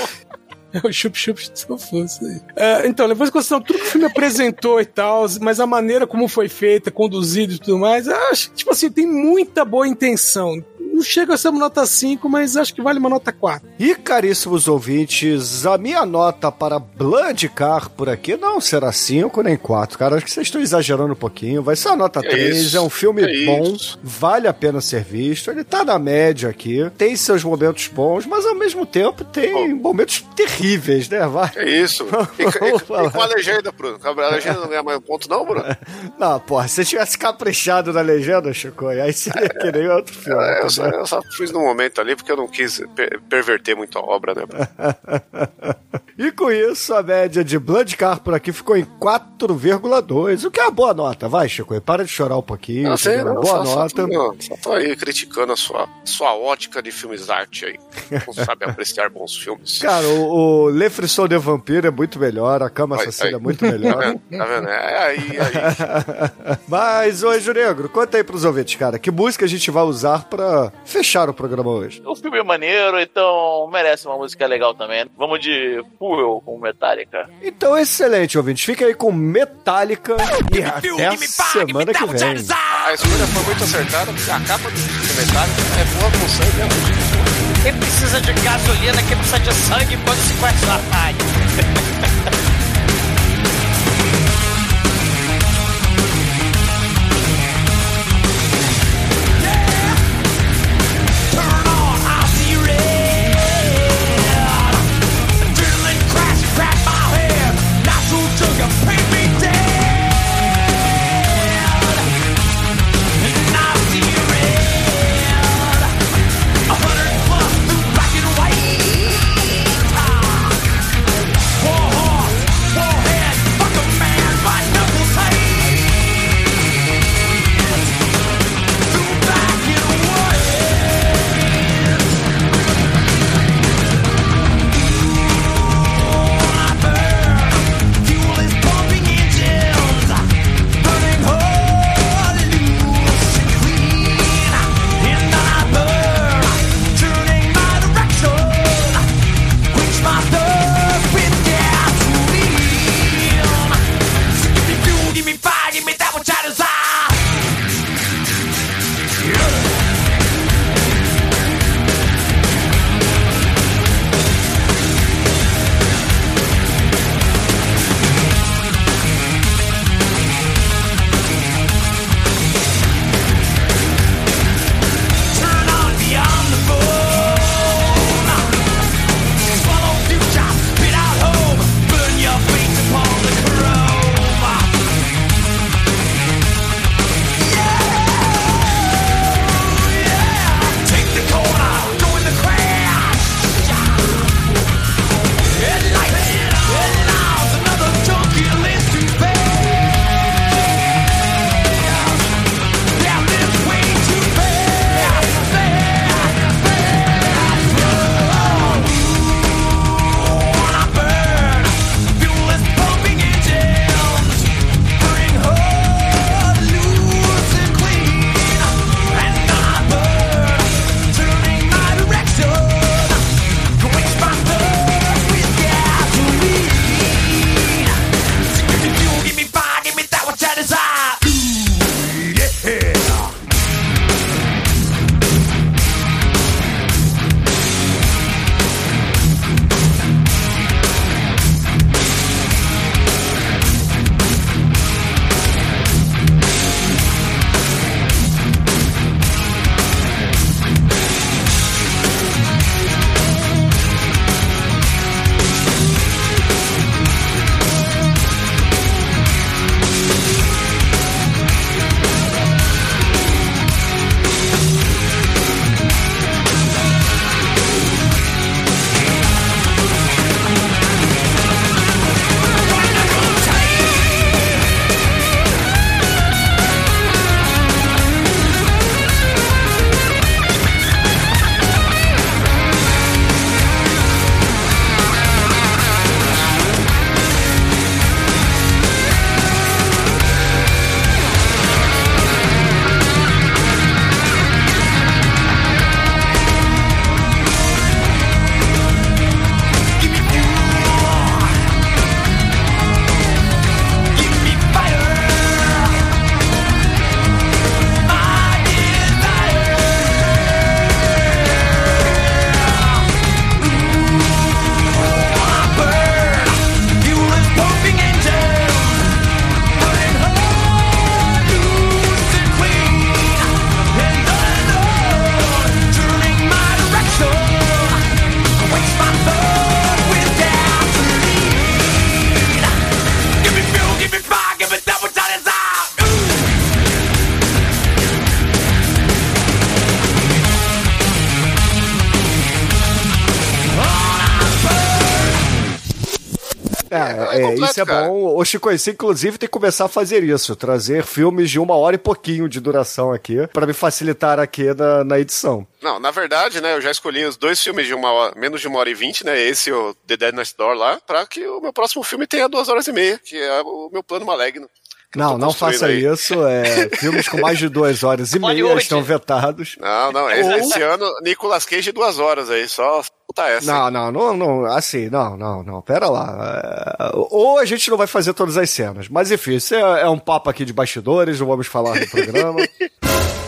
É o chup chup de tofu, isso aí. É, então, levando em consideração tudo que o filme apresentou e tal, mas a maneira como foi feita, conduzido e tudo mais, acho tipo assim, tem muita boa intenção não chega a ser uma nota 5, mas acho que vale uma nota 4.
E caríssimos ouvintes, a minha nota para Blood Car por aqui não será 5 nem 4, cara. Acho que vocês estão exagerando um pouquinho. Vai ser a nota 3. É, é um filme é bom, isso. vale a pena ser visto. Ele tá na média aqui, tem seus momentos bons, mas ao mesmo tempo tem momentos terríveis, né? Vai.
É isso. E, e, e com a legenda, Bruno? A legenda não ganha mais um ponto, não, Bruno?
Não, porra, se você tivesse caprichado na legenda, Chico, aí seria que nem outro filme.
É, eu, eu só fiz no momento ali porque eu não quis per perverter muito a obra, né?
e com isso, a média de Blood Car por aqui ficou em 4,2, o que é uma boa nota. Vai, Chico, para de chorar um pouquinho. Não, sei, não, boa
só,
nota.
Só tô, só tô aí criticando a sua, sua ótica de filmes arte aí. Não sabe apreciar bons filmes.
Cara, o, o Le Frisson de Vampiro é muito melhor, a Cama Assassina é muito melhor.
Tá vendo? Tá vendo? É aí, aí.
Mas, hoje, Negro, conta aí pros ouvintes, cara, que música a gente vai usar pra fechar o programa hoje.
O filme é maneiro, então merece uma música legal também. Vamos de Fuel com Metallica.
Então, excelente, ouvintes. Fica aí com Metallica e até a semana que vem.
A escolha foi muito acertada, porque a capa do Metallica é boa com sangue, né?
Quem precisa de gasolina, quem precisa de sangue, pode se conhece
isso é
cara.
bom. O Chico você inclusive, tem que começar a fazer isso. Trazer filmes de uma hora e pouquinho de duração aqui, pra me facilitar aqui na, na edição.
Não, na verdade, né, eu já escolhi os dois filmes de uma hora, menos de uma hora e vinte, né, esse e o The Dead Next Door lá, pra que o meu próximo filme tenha duas horas e meia, que é o meu plano maligno.
Não, não faça
aí.
isso. É, filmes com mais de duas horas e meia estão vetados.
Não, não, esse, esse ano, Nicolas Cage duas horas aí, só puta essa.
Não, não, não, não, assim, não, não, não, pera lá. É, ou a gente não vai fazer todas as cenas. Mas enfim, isso é, é um papo aqui de bastidores, não vamos falar no programa.